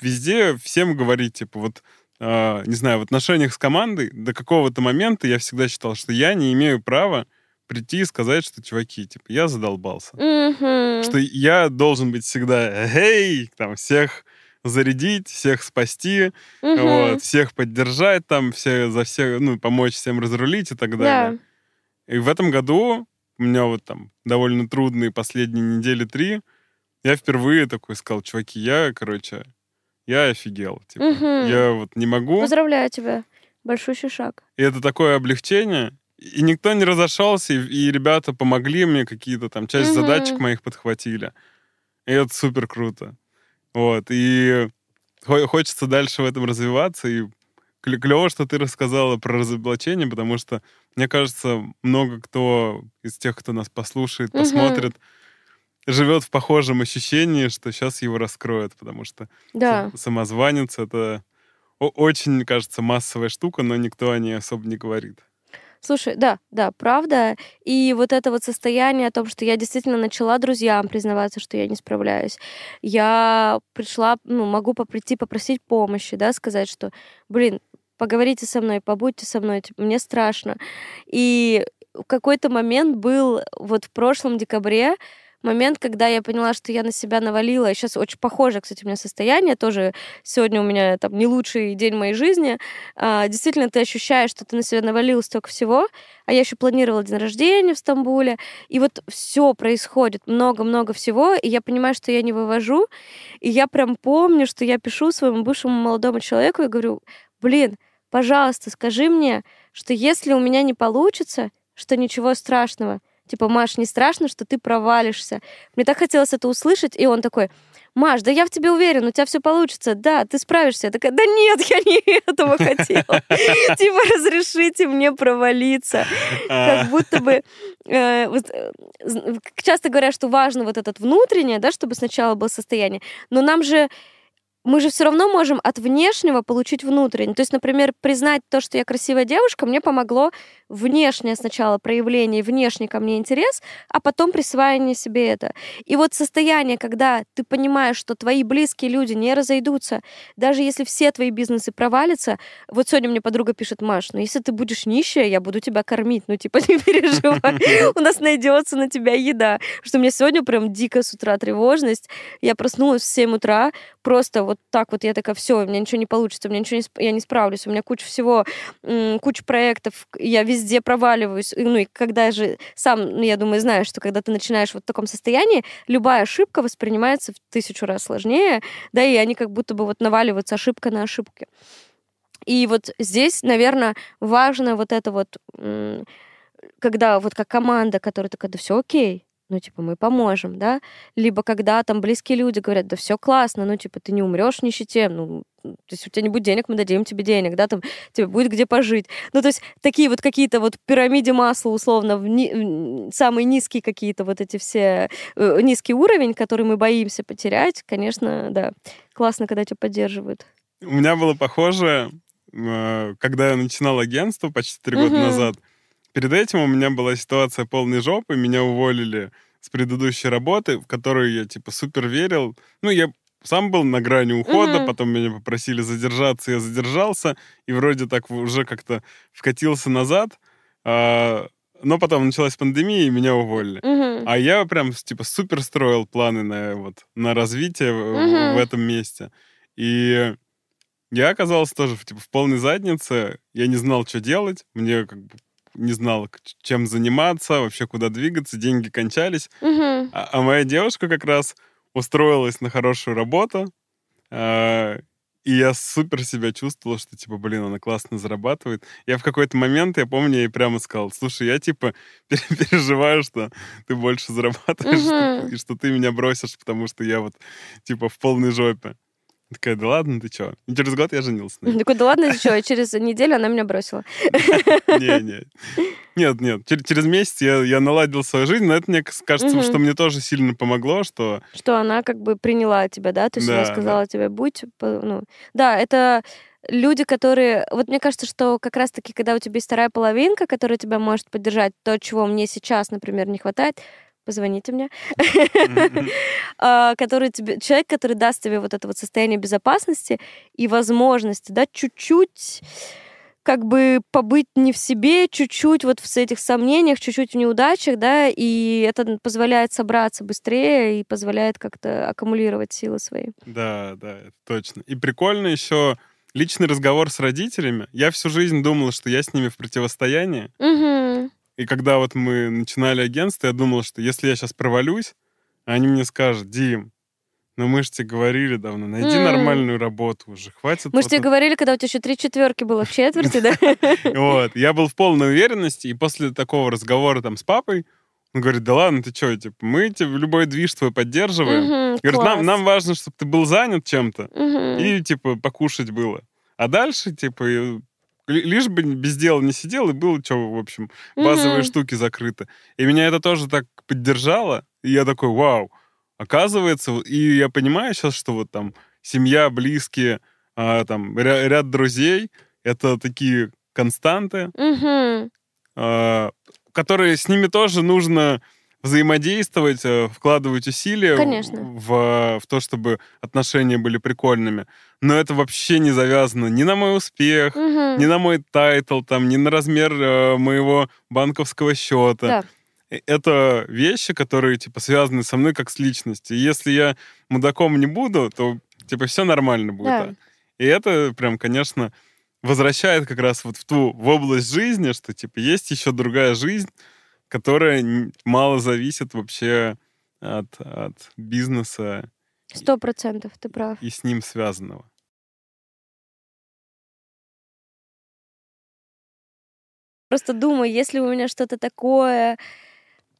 S2: везде всем говорить, типа, вот а, не знаю, в отношениях с командой до какого-то момента я всегда считал, что я не имею права прийти и сказать, что, чуваки, типа, я задолбался.
S1: Мгм.
S2: Что я должен быть всегда, эй, там, всех зарядить, всех спасти,
S1: Мгм.
S2: вот, всех поддержать, там, все, за всех, ну, помочь всем разрулить и так далее.
S1: Да.
S2: И в этом году у меня вот там довольно трудные последние недели три, я впервые такой сказал, чуваки, я, короче, я офигел. Типа,
S1: Мгм.
S2: Я вот не могу.
S1: Поздравляю тебя. Большущий шаг.
S2: И это такое облегчение. И никто не разошелся, и, и ребята помогли мне, какие-то там часть
S1: Мгм.
S2: задачек моих подхватили. И это супер круто. Вот. И хо- хочется дальше в этом развиваться. И клево, что ты рассказала про разоблачение, потому что, мне кажется, много кто из тех, кто нас послушает,
S1: Мгм.
S2: посмотрит, живет в похожем ощущении, что сейчас его раскроют, потому что
S1: Да.
S2: Сам- Самозванец — это очень, кажется, массовая штука, но никто о ней особо не говорит.
S1: Слушай, да, да, правда. И вот это вот состояние о том, что я действительно начала друзьям признаваться, что я не справляюсь. Я пришла, ну, могу прийти попросить помощи, да, сказать, что, блин, поговорите со мной, побудьте со мной, типа, мне страшно. И в какой-то момент был вот в прошлом декабре момент, когда я поняла, что я на себя навалила. Сейчас очень похоже, кстати, у меня состояние тоже. Сегодня у меня там не лучший день моей жизни. А, действительно, ты ощущаешь, что ты на себя навалил столько всего. А я еще планировала день рождения в Стамбуле. И вот все происходит, много-много всего. И я понимаю, что я не вывожу. И я прям помню, что я пишу своему бывшему молодому человеку и говорю, блин, пожалуйста, скажи мне, что если у меня не получится, что ничего страшного. Типа, Маш, не страшно, что ты провалишься. Мне так хотелось это услышать, и он такой, Маш, да я в тебе уверен, у тебя все получится, да, ты справишься. Я такая, да нет, я не этого хотела. Типа, разрешите мне провалиться. Как будто бы... э, э, Часто говорят, что важно вот этот внутреннее, да, чтобы сначала было состояние, но нам же мы же все равно можем от внешнего получить внутреннее. То есть, например, признать то, что я красивая девушка, мне помогло внешнее сначала проявление, внешний ко мне интерес, а потом присваивание себе это. И вот состояние, когда ты понимаешь, что твои близкие люди не разойдутся, даже если все твои бизнесы провалятся, вот сегодня мне подруга пишет, Маш, ну если ты будешь нищая, я буду тебя кормить, ну типа не переживай, у нас найдется на тебя еда. Что меня сегодня прям дико с утра тревожность. Я проснулась в 7 утра, просто вот так вот я такая, все, у меня ничего не получится, у меня ничего не, я не справлюсь, у меня куча всего, куча проектов, я везде проваливаюсь. Ну и когда же сам, ну, я думаю, знаешь, что когда ты начинаешь вот в таком состоянии, любая ошибка воспринимается в тысячу раз сложнее, да, и они как будто бы вот наваливаются ошибка на ошибке. И вот здесь, наверное, важно вот это вот, когда вот как команда, которая такая, да все окей, ну, типа, мы поможем, да, либо когда там близкие люди говорят, да все классно, ну, типа, ты не умрешь в нищете, ну, то есть у тебя не будет денег, мы дадим тебе денег, да, там тебе будет где пожить. Ну, то есть такие вот какие-то вот пирамиде масла, условно, в ни- в самые низкие какие-то вот эти все, э, низкий уровень, который мы боимся потерять, конечно, да, классно, когда тебя поддерживают.
S2: У меня было похоже, э, когда я начинал агентство почти три года назад. Перед этим у меня была ситуация полной жопы, меня уволили с предыдущей работы, в которую я, типа, супер верил. Ну, я сам был на грани ухода,
S1: Мгм.
S2: потом меня попросили задержаться, я задержался, и вроде так уже как-то вкатился назад. А, Но потом началась пандемия, и меня уволили.
S1: Мгм.
S2: А я прям, типа, супер строил планы на, вот, на развитие в- в, в этом месте. И я оказался тоже типа, в полной заднице. Я не знал, что делать. Мне как бы не знал, чем заниматься, вообще куда двигаться. Деньги кончались.
S1: Мгм.
S2: А, а моя девушка как раз устроилась на хорошую работу. а, и я супер себя чувствовал, что, типа, блин, она классно зарабатывает. Я в какой-то момент, я помню, я ей прямо сказал, слушай, я, типа, пере- переживаю, что ты больше зарабатываешь, что-
S1: Мгм.
S2: и что ты меня бросишь, потому что я вот, типа, в полной жопе. Такая, да ладно, ты чё? И через год я женился на ней.
S1: Такой, да ладно, что, через неделю она меня бросила.
S2: Не, не. Нет, нет. Чер- Через месяц я, я наладил свою жизнь, но это, мне кажется, что мне тоже сильно помогло, что
S1: Что она как бы приняла тебя, да? То есть она сказала тебе, будь... Ну, да, это люди, которые... Вот мне кажется, что как раз-таки, когда у тебя есть вторая половинка, которая тебя может поддержать, то, чего мне сейчас, например, не хватает, позвоните мне, а, который тебе, человек, который даст тебе вот это вот состояние безопасности и возможности, да, чуть-чуть как бы побыть не в себе, чуть-чуть вот в этих сомнениях, чуть-чуть в неудачах, да, и это позволяет собраться быстрее и позволяет как-то аккумулировать силы свои.
S2: Да, да, это точно. И прикольно еще личный разговор с родителями. Я всю жизнь думала, что я с ними в противостоянии.
S1: Угу.
S2: И когда вот мы начинали агентство, я думал, что если я сейчас провалюсь, они мне скажут, Дим, ну мы же тебе говорили давно, найди
S1: М.
S2: нормальную работу уже, хватит.
S1: Мы же тебе
S2: это».
S1: говорили, когда у тебя еще три четверки было в четверти, да?
S2: Вот, я был в полной уверенности, и после такого разговора там с папой, он говорит, да ладно, ты что, типа, мы тебе любой движ твой поддерживаем. Говорит, нам, нам важно, чтобы ты был занят чем-то, и, типа, покушать было. А дальше, типа, лишь бы без дела не сидел, и было, что, в общем, базовые
S1: Мгм.
S2: штуки закрыты. И меня это тоже так поддержало, и я такой, вау, оказывается, и я понимаю сейчас, что вот там семья, близкие, а, там, ря- ряд друзей, это такие константы,
S1: Мгм.
S2: а, которые с ними тоже нужно взаимодействовать, э, вкладывать усилия
S1: Конечно.
S2: В, в то, чтобы отношения были прикольными. Но это вообще не завязано ни на мой успех,
S1: Мгм.
S2: ни на мой title, там, ни на размер э, моего банковского счета.
S1: Да.
S2: Э, Это вещи, которые, типа, связаны со мной как с личностью. И если я мудаком не буду, то, типа, все нормально будет.
S1: Да.
S2: И это прям, конечно, возвращает как раз вот в ту в область жизни, что, типа, есть еще другая жизнь, которая мало зависит вообще от, от бизнеса
S1: Сто процентов, ты прав.
S2: и с ним связанного.
S1: Просто думаю, если у меня что-то такое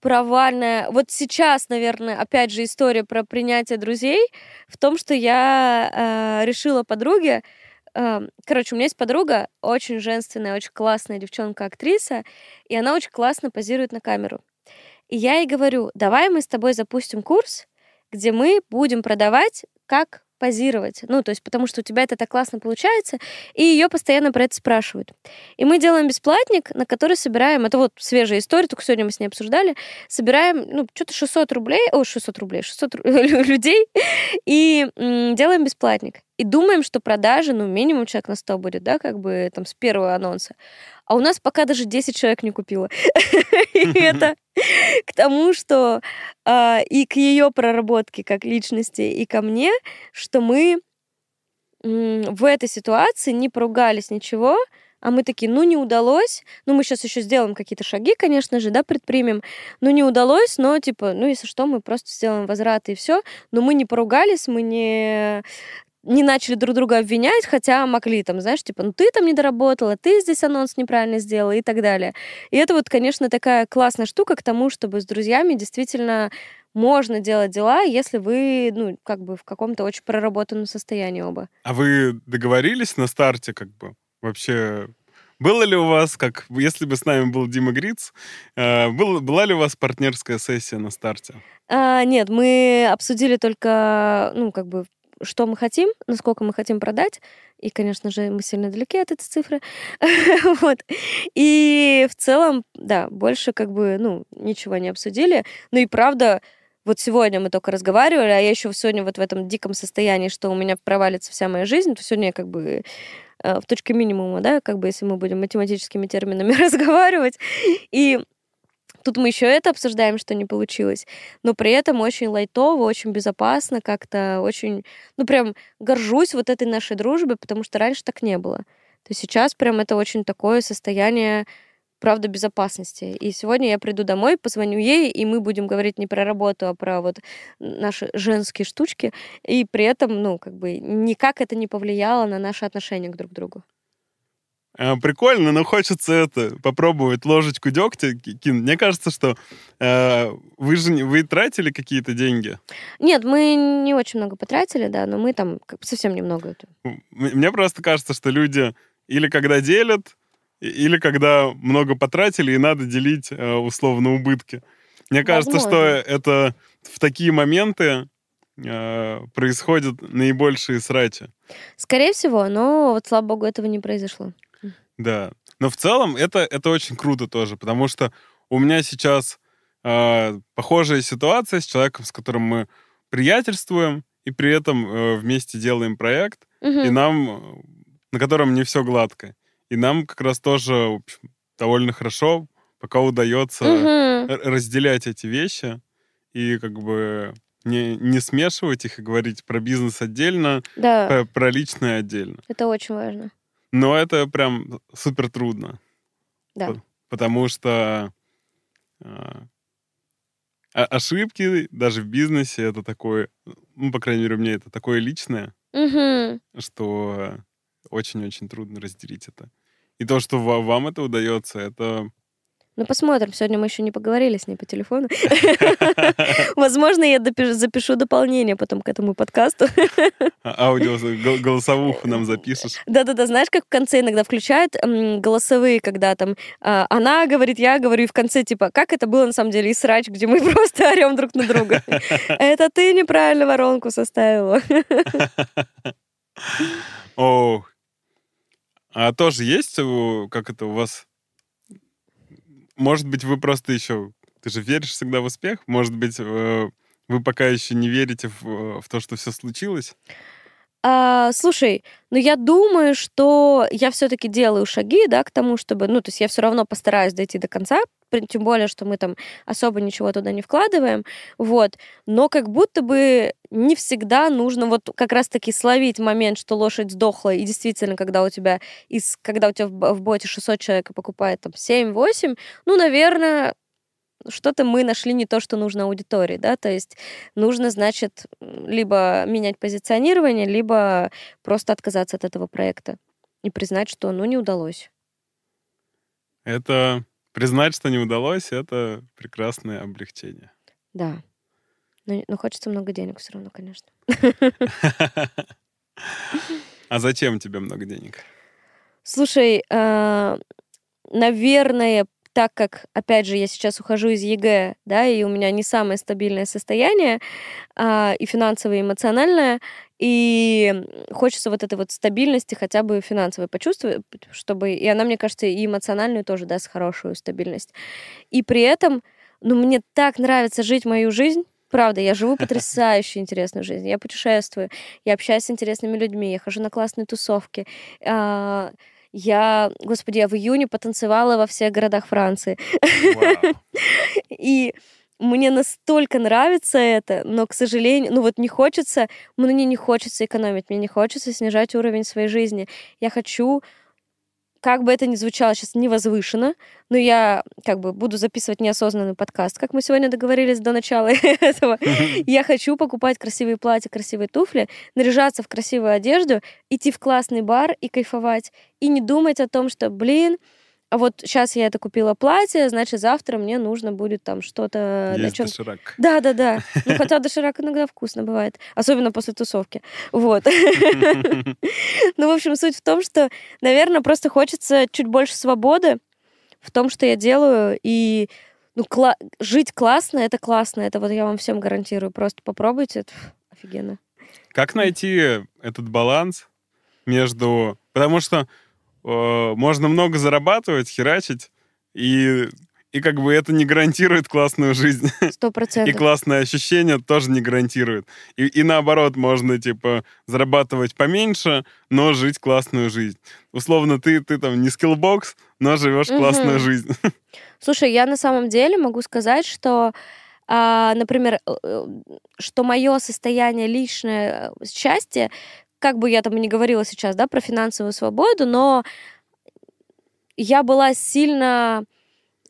S1: провальное... Вот сейчас, наверное, опять же история про принятие друзей в том, что я э, решила подруге... э, короче, у меня есть подруга, очень женственная, очень классная девчонка-актриса, и она очень классно позирует на камеру. И я ей говорю, давай мы с тобой запустим курс, где мы будем продавать, как позировать. Ну, то есть, потому что у тебя это так классно получается, и ее постоянно про это спрашивают. И мы делаем бесплатник, на который собираем, это вот свежая история, только сегодня мы с ней обсуждали, собираем, ну, что-то 600 рублей, о, 600 рублей, 600 ру- людей, и делаем бесплатник. И думаем, что продажи, ну, минимум человек на 100 будет, да, как бы там с первого анонса. А у нас пока даже 10 человек не купило. И это к тому, что а, и к ее проработке как личности, и ко мне, что мы в этой ситуации не поругались ничего, а мы такие, ну не удалось, ну мы сейчас еще сделаем какие-то шаги, конечно же, да, предпримем, ну не удалось, но типа, ну если что, мы просто сделаем возврат и все, но мы не поругались, мы не не начали друг друга обвинять, хотя могли там, знаешь, типа, ну ты там не доработала, ты здесь анонс неправильно сделала и так далее. И это вот, конечно, такая классная штука к тому, чтобы с друзьями действительно можно делать дела, если вы, ну, как бы в каком-то очень проработанном состоянии оба.
S2: А вы договорились на старте, как бы, вообще... Было ли у вас, как если бы с нами был Дима Гриц, э, был, была ли у вас партнерская сессия на старте?
S1: А, нет, мы обсудили только, ну, как бы, что мы хотим, насколько мы хотим продать. И, конечно же, мы сильно далеки от этой цифры. вот. И в целом, да, больше как бы, ну, ничего не обсудили. Ну и правда, вот сегодня мы только разговаривали, а я еще сегодня вот в этом диком состоянии, что у меня провалится вся моя жизнь, то сегодня я как бы э, в точке минимума, да, как бы если мы будем математическими терминами разговаривать. И Тут мы еще это обсуждаем, что не получилось, но при этом очень лайтово, очень безопасно, как-то очень, ну прям горжусь вот этой нашей дружбой, потому что раньше так не было. То есть сейчас прям это очень такое состояние, правда, безопасности. И сегодня я приду домой, позвоню ей, и мы будем говорить не про работу, а про вот наши женские штучки, и при этом, ну, как бы никак это не повлияло на наши отношения к друг другу.
S2: Э, Прикольно, но хочется это попробовать ложечку дегтя ки- кинуть. Мне кажется, что э, вы же вы тратили какие-то деньги.
S1: Нет, мы не очень много потратили, да, но мы там совсем немного.
S2: Мне просто кажется, что люди или когда делят, или когда много потратили, и надо делить э, условно убытки. Мне кажется, что
S1: Возможно.
S2: это в такие моменты э, происходят наибольшие срачи.
S1: Скорее всего, но вот, слава богу, этого не произошло.
S2: Да. Но в целом это, это очень круто тоже, потому что у меня сейчас э, похожая ситуация с человеком, с которым мы приятельствуем, и при этом э, вместе делаем проект, и
S1: Мгм.
S2: нам, на котором не все гладко. И нам как раз тоже в общем, довольно хорошо, пока удается р- разделять эти вещи и как бы не, не смешивать их и говорить про бизнес отдельно,
S1: Да,
S2: про, про личное отдельно.
S1: это очень важно.
S2: Но это прям супер трудно.
S1: Да.
S2: Потому что а, ошибки даже в бизнесе это такое, ну, по крайней мере, у меня это такое личное,
S1: Мгм.
S2: что очень-очень трудно разделить это. И то, что ва- вам это удается, это...
S1: Ну, посмотрим. Сегодня мы еще не поговорили с ней по телефону. Возможно, я запишу дополнение потом к этому подкасту.
S2: а- Аудио, гол- голосовуху нам запишешь.
S1: Да-да-да, знаешь, как в конце иногда включают голосовые, когда там а, она говорит, я говорю, и в конце типа, как это было на самом деле, и срач, где мы просто орем друг на друга. Это ты неправильно воронку составила.
S2: О, а тоже есть, как это у вас? Может быть, вы просто еще... Ты же веришь всегда в успех? Может быть, э, вы пока еще не верите в, в то, что все случилось?
S1: А, слушай, ну я думаю, что я все-таки делаю шаги, да, к тому, чтобы, ну, то есть я все равно постараюсь дойти до конца, тем более, что мы там особо ничего туда не вкладываем, вот. Но как будто бы не всегда нужно вот как раз-таки словить момент, что лошадь сдохла, и действительно, когда у тебя из, когда у тебя в боте 600 человек и покупает там 7-8, ну, наверное, что-то мы нашли не то, что нужно аудитории, да, то есть нужно, значит, либо менять позиционирование, либо просто отказаться от этого проекта и признать, что, ну, не удалось.
S2: Это признать, что не удалось, это прекрасное облегчение.
S1: Да. Но, но хочется много денег все равно, конечно.
S2: А зачем тебе много денег?
S1: Слушай, э, наверное, так как, опять же, я сейчас ухожу из ЕГЭ, да, и у меня не самое стабильное состояние, а, и финансовое, и эмоциональное, и хочется вот этой вот стабильности хотя бы финансовой почувствовать, чтобы... И она, мне кажется, и эмоциональную тоже даст хорошую стабильность. И при этом, ну, мне так нравится жить мою жизнь, Правда, я живу потрясающе интересную жизнь. Я путешествую, я общаюсь с интересными людьми, я хожу на классные тусовки. а, Я, господи, я в июне потанцевала во всех городах Франции. И мне настолько нравится это, но, к сожалению, ну вот не хочется, мне не хочется экономить, мне не хочется снижать уровень своей жизни. Я хочу, как бы это ни звучало сейчас невозвышенно, но я как бы буду записывать неосознанный подкаст, как мы сегодня договорились до начала этого. Я хочу покупать красивые платья, красивые туфли, наряжаться в красивую одежду, идти в классный бар и кайфовать. И не думать о том, что, блин, а вот сейчас я это купила платье, значит, завтра мне нужно будет там что-то...
S2: Есть
S1: чём-
S2: доширак.
S1: Да, да, да. Ну, хотя доширак иногда вкусно бывает. Особенно после тусовки. Вот. Ну, в общем, суть в том, что, наверное, просто хочется чуть больше свободы в том, что я делаю. И ну, кла- жить классно — это классно. Это вот я вам всем гарантирую. Просто попробуйте. Это офигенно.
S2: Как найти этот баланс между... Потому что можно много зарабатывать, херачить, и, и как бы это не гарантирует классную жизнь.
S1: Сто
S2: И
S1: процентов.
S2: классное ощущение тоже не гарантирует. И, и наоборот, можно, типа, зарабатывать поменьше, но жить классную жизнь. Условно, ты, ты там не скиллбокс, но живешь
S1: Мгм.
S2: классную жизнь.
S1: Слушай, я на самом деле могу сказать, что, а, например, э, э, что мое состояние личное э, счастье, как бы я там и не говорила сейчас, да, про финансовую свободу, но я была сильно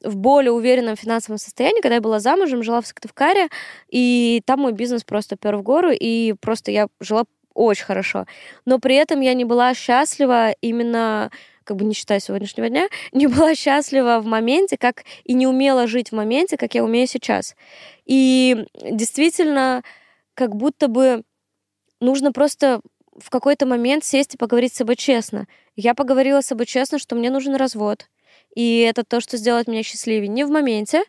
S1: в более уверенном финансовом состоянии, когда я была замужем, жила в Сыктывкаре, и там мой бизнес просто пер в гору, и просто я жила очень хорошо. Но при этом я не была счастлива именно, как бы не считая сегодняшнего дня, не была счастлива в моменте, как и не умела жить в моменте, как я умею сейчас. И действительно, как будто бы нужно просто в какой-то момент сесть и поговорить с собой честно. Я поговорила с собой честно, что мне нужен развод. И это то, что сделает меня счастливее. Не в моменте,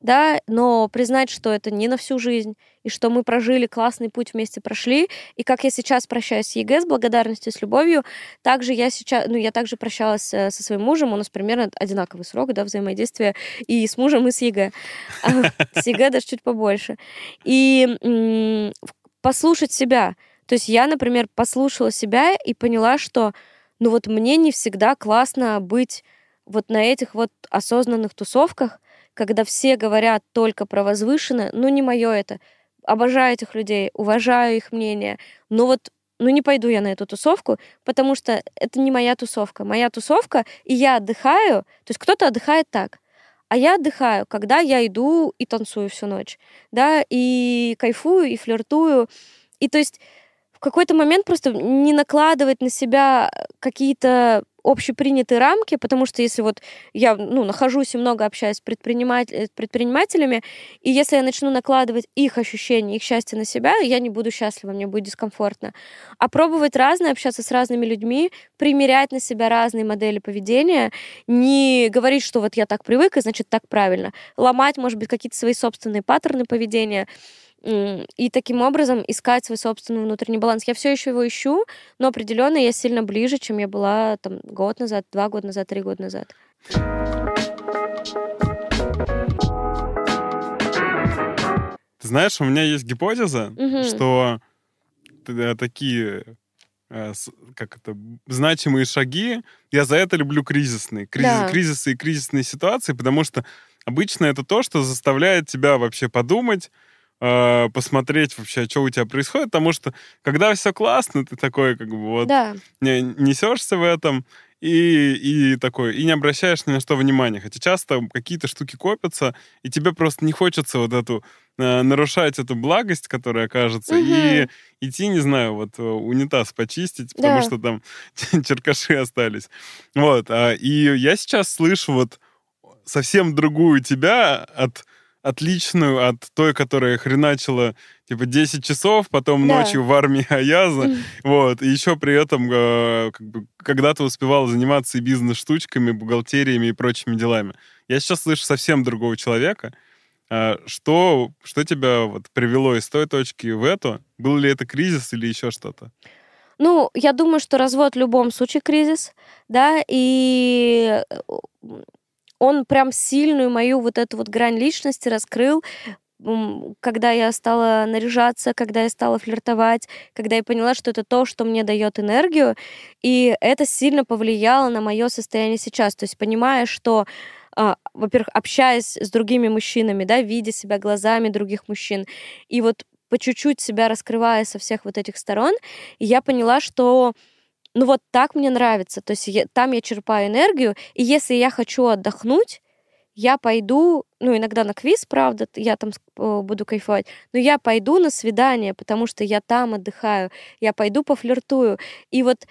S1: да, но признать, что это не на всю жизнь, и что мы прожили классный путь вместе прошли, и как я сейчас прощаюсь с ЕГЭ с благодарностью, с любовью, также я сейчас, ну, я также прощалась э, со своим мужем, у нас примерно одинаковый срок, да, взаимодействия и с мужем, и с ЕГЭ. А, С ЕГЭ даже чуть побольше. И послушать себя. То есть я, например, послушала себя и поняла, что но вот мне не всегда классно быть вот на этих вот осознанных тусовках, когда все говорят только про возвышенное, ну не мое это. Обожаю этих людей, уважаю их мнение, но вот ну не пойду я на эту тусовку, потому что это не моя тусовка. Моя тусовка, и я отдыхаю, то есть кто-то отдыхает так, а я отдыхаю, когда я иду и танцую всю ночь, да, и кайфую, и флиртую. И то есть в какой-то момент просто не накладывать на себя какие-то общепринятые рамки, потому что если вот я ну, нахожусь и много общаюсь с предприниматель, предпринимателями, и если я начну накладывать их ощущения, их счастье на себя, я не буду счастлива, мне будет дискомфортно. А пробовать разное, общаться с разными людьми, примерять на себя разные модели поведения, не говорить, что вот я так привык, и значит так правильно. Ломать, может быть, какие-то свои собственные паттерны поведения, и таким образом искать свой собственный внутренний баланс. Я все еще его ищу, но определенно я сильно ближе, чем я была там год назад, два года назад, три года назад.
S2: Ты знаешь, у меня есть гипотеза,
S1: Мгм.
S2: что т- такие э, как это, значимые шаги, я за это люблю кризисные. Кризис,
S1: Да.
S2: Кризисы и кризисные ситуации, потому что обычно это то, что заставляет тебя вообще подумать, э, посмотреть вообще, что у тебя происходит, потому что когда все классно, ты такой как бы вот
S1: Да,
S2: не- несешься в этом и, и такой, и не обращаешь ни на что внимания. Хотя часто какие-то штуки копятся, и тебе просто не хочется вот эту э, нарушать эту благость, которая кажется, и
S1: Мгм.
S2: идти, не знаю, вот э, унитаз почистить, потому
S1: Да.
S2: что там черкаши остались. Вот. а, И я сейчас слышу вот совсем другую тебя от отличную от той, которая хреначила типа 10 часов, потом
S1: Да.
S2: ночью в армии Аяза, вот, и еще при этом э, как бы, когда-то успевал заниматься и бизнес-штучками, бухгалтериями и прочими делами. Я сейчас слышу совсем другого человека. А, Что, что тебя вот привело из той точки в эту? Был ли это кризис или еще что-то?
S1: Ну, я думаю, что развод в любом случае кризис, да, и э, он прям сильную мою вот эту вот грань личности раскрыл, когда я стала наряжаться, когда я стала флиртовать, когда я поняла, что это то, что мне дает энергию, и это сильно повлияло на мое состояние сейчас. То есть понимая, что а, во-первых, общаясь с другими мужчинами, да, видя себя глазами других мужчин, и вот по чуть-чуть себя раскрывая со всех вот этих сторон, я поняла, что ну вот так мне нравится. То есть я- там я черпаю энергию, и если я хочу отдохнуть, я пойду, ну, иногда на квиз, правда, я там э, буду кайфовать, но я пойду на свидание, потому что я там отдыхаю, я пойду пофлиртую. И вот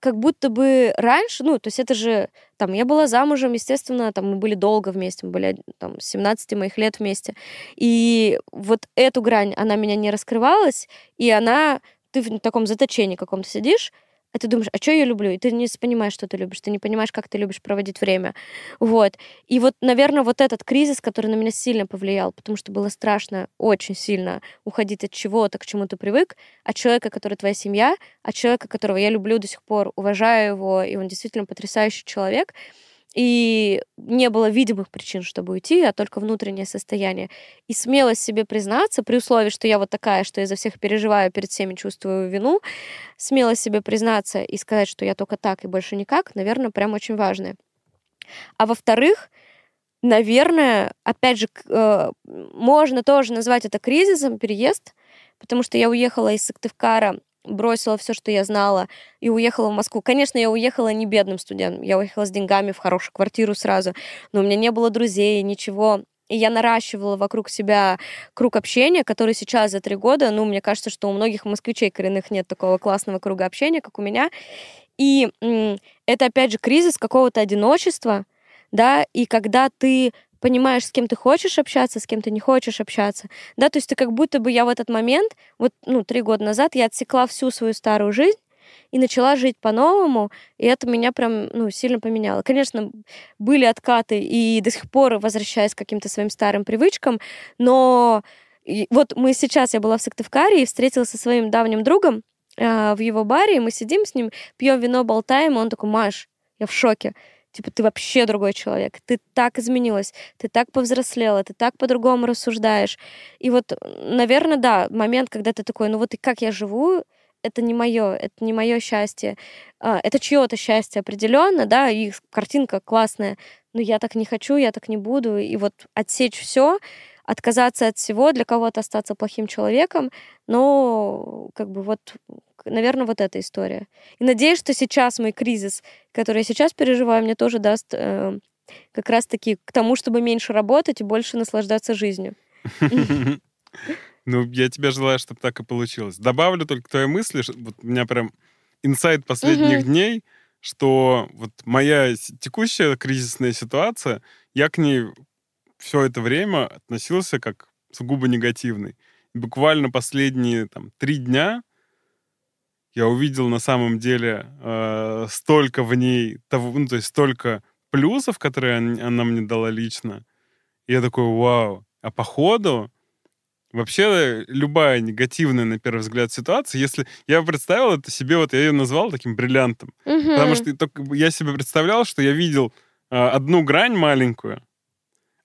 S1: как будто бы раньше, ну, то есть это же, там, я была замужем, естественно, там, мы были долго вместе, мы были, там, с 17 моих лет вместе. И вот эту грань, она меня не раскрывалась, и она, ты в таком заточении каком-то сидишь, и ты думаешь, а что я люблю? И ты не понимаешь, что ты любишь, ты не понимаешь, как ты любишь проводить время. Вот. И вот, наверное, вот этот кризис, который на меня сильно повлиял, потому что было страшно очень сильно уходить от чего-то, к чему ты привык, от человека, который твоя семья, от человека, которого я люблю до сих пор, уважаю его, и он действительно потрясающий человек. И не было видимых причин, чтобы уйти, а только внутреннее состояние. И смелость себе признаться, при условии, что я вот такая, что я за всех переживаю, перед всеми чувствую вину, смелость себе признаться и сказать, что я только так и больше никак, наверное, прям очень важное. А во-вторых, наверное, опять же, э, можно тоже назвать это кризисом, переезд, потому что я уехала из Сыктывкара, бросила все, что я знала, и уехала в Москву. Конечно, я уехала не бедным студентом, я уехала с деньгами в хорошую квартиру сразу, но у меня не было друзей, ничего. И я наращивала вокруг себя круг общения, который сейчас за три года, ну, мне кажется, что у многих москвичей коренных нет такого классного круга общения, как у меня. И это, опять же, кризис какого-то одиночества, да, и когда ты понимаешь, с кем ты хочешь общаться, с кем ты не хочешь общаться, да, то есть ты как будто бы я в этот момент, вот, ну, три года назад я отсекла всю свою старую жизнь и начала жить по-новому, и это меня прям, ну, сильно поменяло. Конечно, были откаты, и до сих пор возвращаюсь к каким-то своим старым привычкам, но и вот мы сейчас, я была в Сыктывкаре и встретилась со своим давним другом а, в его баре, и мы сидим с ним, пьем вино, болтаем, и он такой, Маш, я в шоке. Типа, ты вообще другой человек. Ты так изменилась, ты так повзрослела, ты так по-другому рассуждаешь. И вот, наверное, да, момент, когда ты такой, ну вот и как я живу, это не мое, это не мое счастье. А, Это чье-то счастье определенно, да, и картинка классная, но я так не хочу, я так не буду. И вот отсечь все, отказаться от всего, для кого-то остаться плохим человеком, но как бы вот, наверное, вот эта история. И надеюсь, что сейчас мой кризис, который я сейчас переживаю, мне тоже даст э, как раз-таки к тому, чтобы меньше работать и больше наслаждаться жизнью.
S2: Ну, я тебе желаю, чтобы так и получилось. Добавлю только твои мысли. Вот у меня прям инсайт последних дней, что вот моя текущая кризисная ситуация, я к ней все это время относился как сугубо негативный. Буквально последние там три дня я увидел на самом деле э, столько в ней того, ну, то есть столько плюсов, которые он- она мне дала лично. И я такой, вау. А походу, вообще любая негативная, на первый взгляд, ситуация, если я представил это себе, вот я ее назвал таким бриллиантом, потому
S1: Мгм.
S2: что только я себе представлял, что я видел а, одну грань маленькую,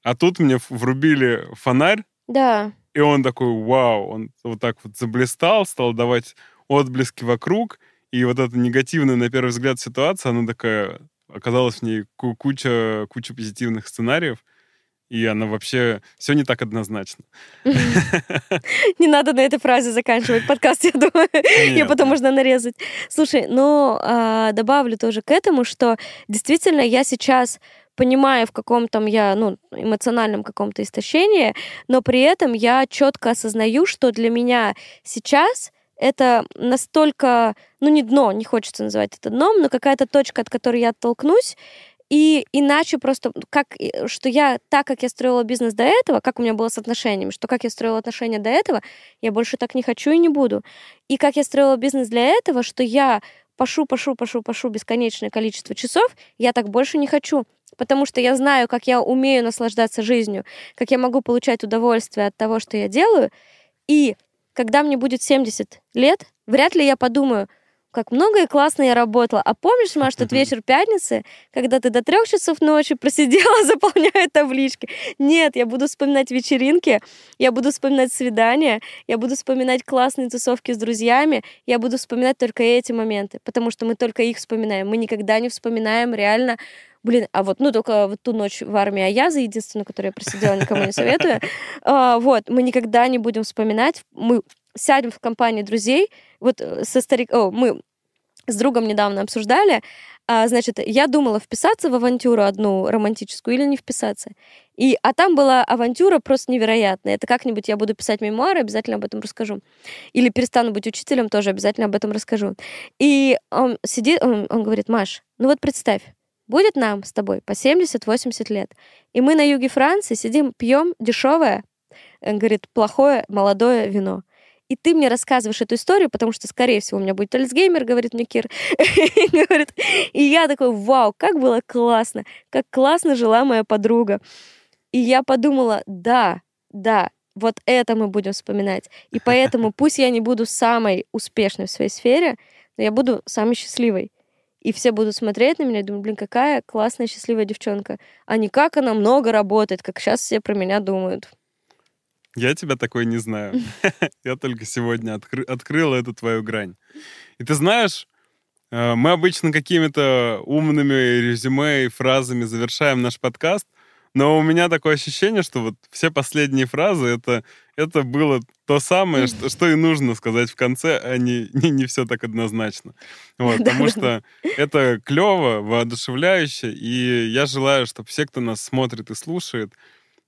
S2: а тут мне врубили фонарь,
S1: Да,
S2: и он такой, вау, он вот так вот заблистал, стал давать отблески вокруг, и вот эта негативная, на первый взгляд, ситуация, она такая, оказалась в ней ку- куча, куча позитивных сценариев, и она вообще все не так однозначно.
S1: не надо на этой фразе заканчивать подкаст, я думаю. Ее потом можно нарезать. Слушай, ну, а, добавлю тоже к этому, что действительно я сейчас понимаю, в каком там я, ну, эмоциональном каком-то истощении, но при этом я четко осознаю, что для меня сейчас это настолько, ну, не дно, не хочется называть это дном, но какая-то точка, от которой я оттолкнусь, и иначе просто, как, и- что я, так как я строила бизнес до этого, как у меня было с отношениями, что как я строила отношения до этого, я больше так не хочу и не буду. И как я строила бизнес для этого, что я пашу, пашу, пашу, пашу бесконечное количество часов, я так больше не хочу. Потому что я знаю, как я умею наслаждаться жизнью, как я могу получать удовольствие от того, что я делаю. И когда мне будет 70 лет, вряд ли я подумаю, как много и классно я работала. А помнишь, Маш, тот вечер пятницы, когда ты до трех часов ночи просидела, заполняя таблички? Нет, я буду вспоминать вечеринки, я буду вспоминать свидания, я буду вспоминать классные тусовки с друзьями, я буду вспоминать только эти моменты, потому что мы только их вспоминаем. Мы никогда не вспоминаем реально Блин, а вот, ну, только вот ту ночь в армии Аяза, единственную, которую я просидела, никому не советую. А, Вот, мы никогда не будем вспоминать. Мы сядем в компании друзей, вот э, со старик... О, мы с другом недавно обсуждали, а, значит, я думала вписаться в авантюру одну романтическую или не вписаться. И, а там была авантюра просто невероятная. Это как-нибудь я буду писать мемуары, обязательно об этом расскажу. Или перестану быть учителем, тоже обязательно об этом расскажу. И он сидит, он, он говорит, Маш, ну вот представь, будет нам с тобой по 70-80 лет, и мы на юге Франции сидим, пьем дешевое, э, говорит, плохое молодое вино. И ты мне рассказываешь эту историю, потому что, скорее всего, у меня будет Альцгеймер, говорит мне Кир. И говорит, И я такой, вау, как было классно, как классно жила моя подруга. И я подумала, да, да, вот это мы будем вспоминать. И поэтому пусть я не буду самой успешной в своей сфере, но я буду самой счастливой. И все будут смотреть на меня и думать, блин, какая классная, счастливая девчонка. А не как она много работает, как сейчас все про меня думают.
S2: Я тебя такой не знаю. Я только сегодня откры- открыл эту твою грань. И ты знаешь, э, мы обычно какими-то умными резюме и фразами завершаем наш подкаст, но у меня такое ощущение, что вот все последние фразы это, это было то самое, что, что и нужно сказать в конце, а не, не, не все так однозначно. Вот, потому что это клево, воодушевляюще, и я желаю, чтобы все, кто нас смотрит и слушает,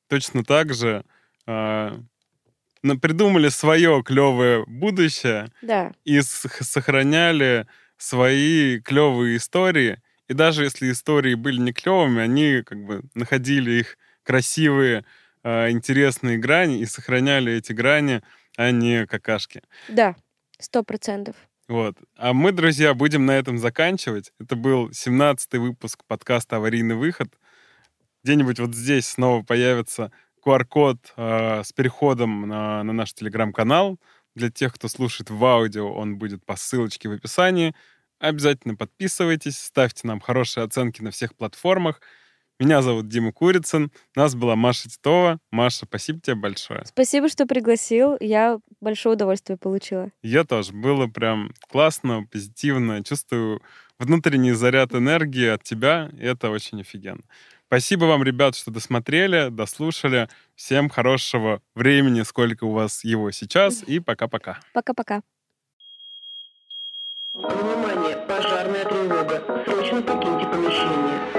S2: точно так же на- придумали свое клевое будущее
S1: Да,
S2: и сохраняли свои клевые истории. И даже если истории были не клевыми, они как бы находили их красивые, а, интересные грани и сохраняли эти грани, а не какашки.
S1: да, сто процентов.
S2: Вот. А мы, друзья, будем на этом заканчивать. Это был 17-й выпуск подкаста «Аварийный выход». Где-нибудь вот здесь снова появится QR-код э, с переходом на, на наш телеграм-канал. Для тех, кто слушает в аудио, он будет по ссылочке в описании. Обязательно подписывайтесь, ставьте нам хорошие оценки на всех платформах, Меня зовут Дима Курицын. Нас была Маша Титова. Маша, спасибо тебе большое.
S1: Спасибо, что пригласил. Я большое удовольствие получила.
S2: Я тоже. Было прям классно, позитивно. Чувствую внутренний заряд энергии от тебя. Это очень офигенно. Спасибо вам, ребят, что досмотрели, дослушали. Всем хорошего времени, сколько у вас его сейчас. И пока-пока.
S1: Пока-пока.
S3: Внимание, пожарная тревога. Срочно покиньте помещение.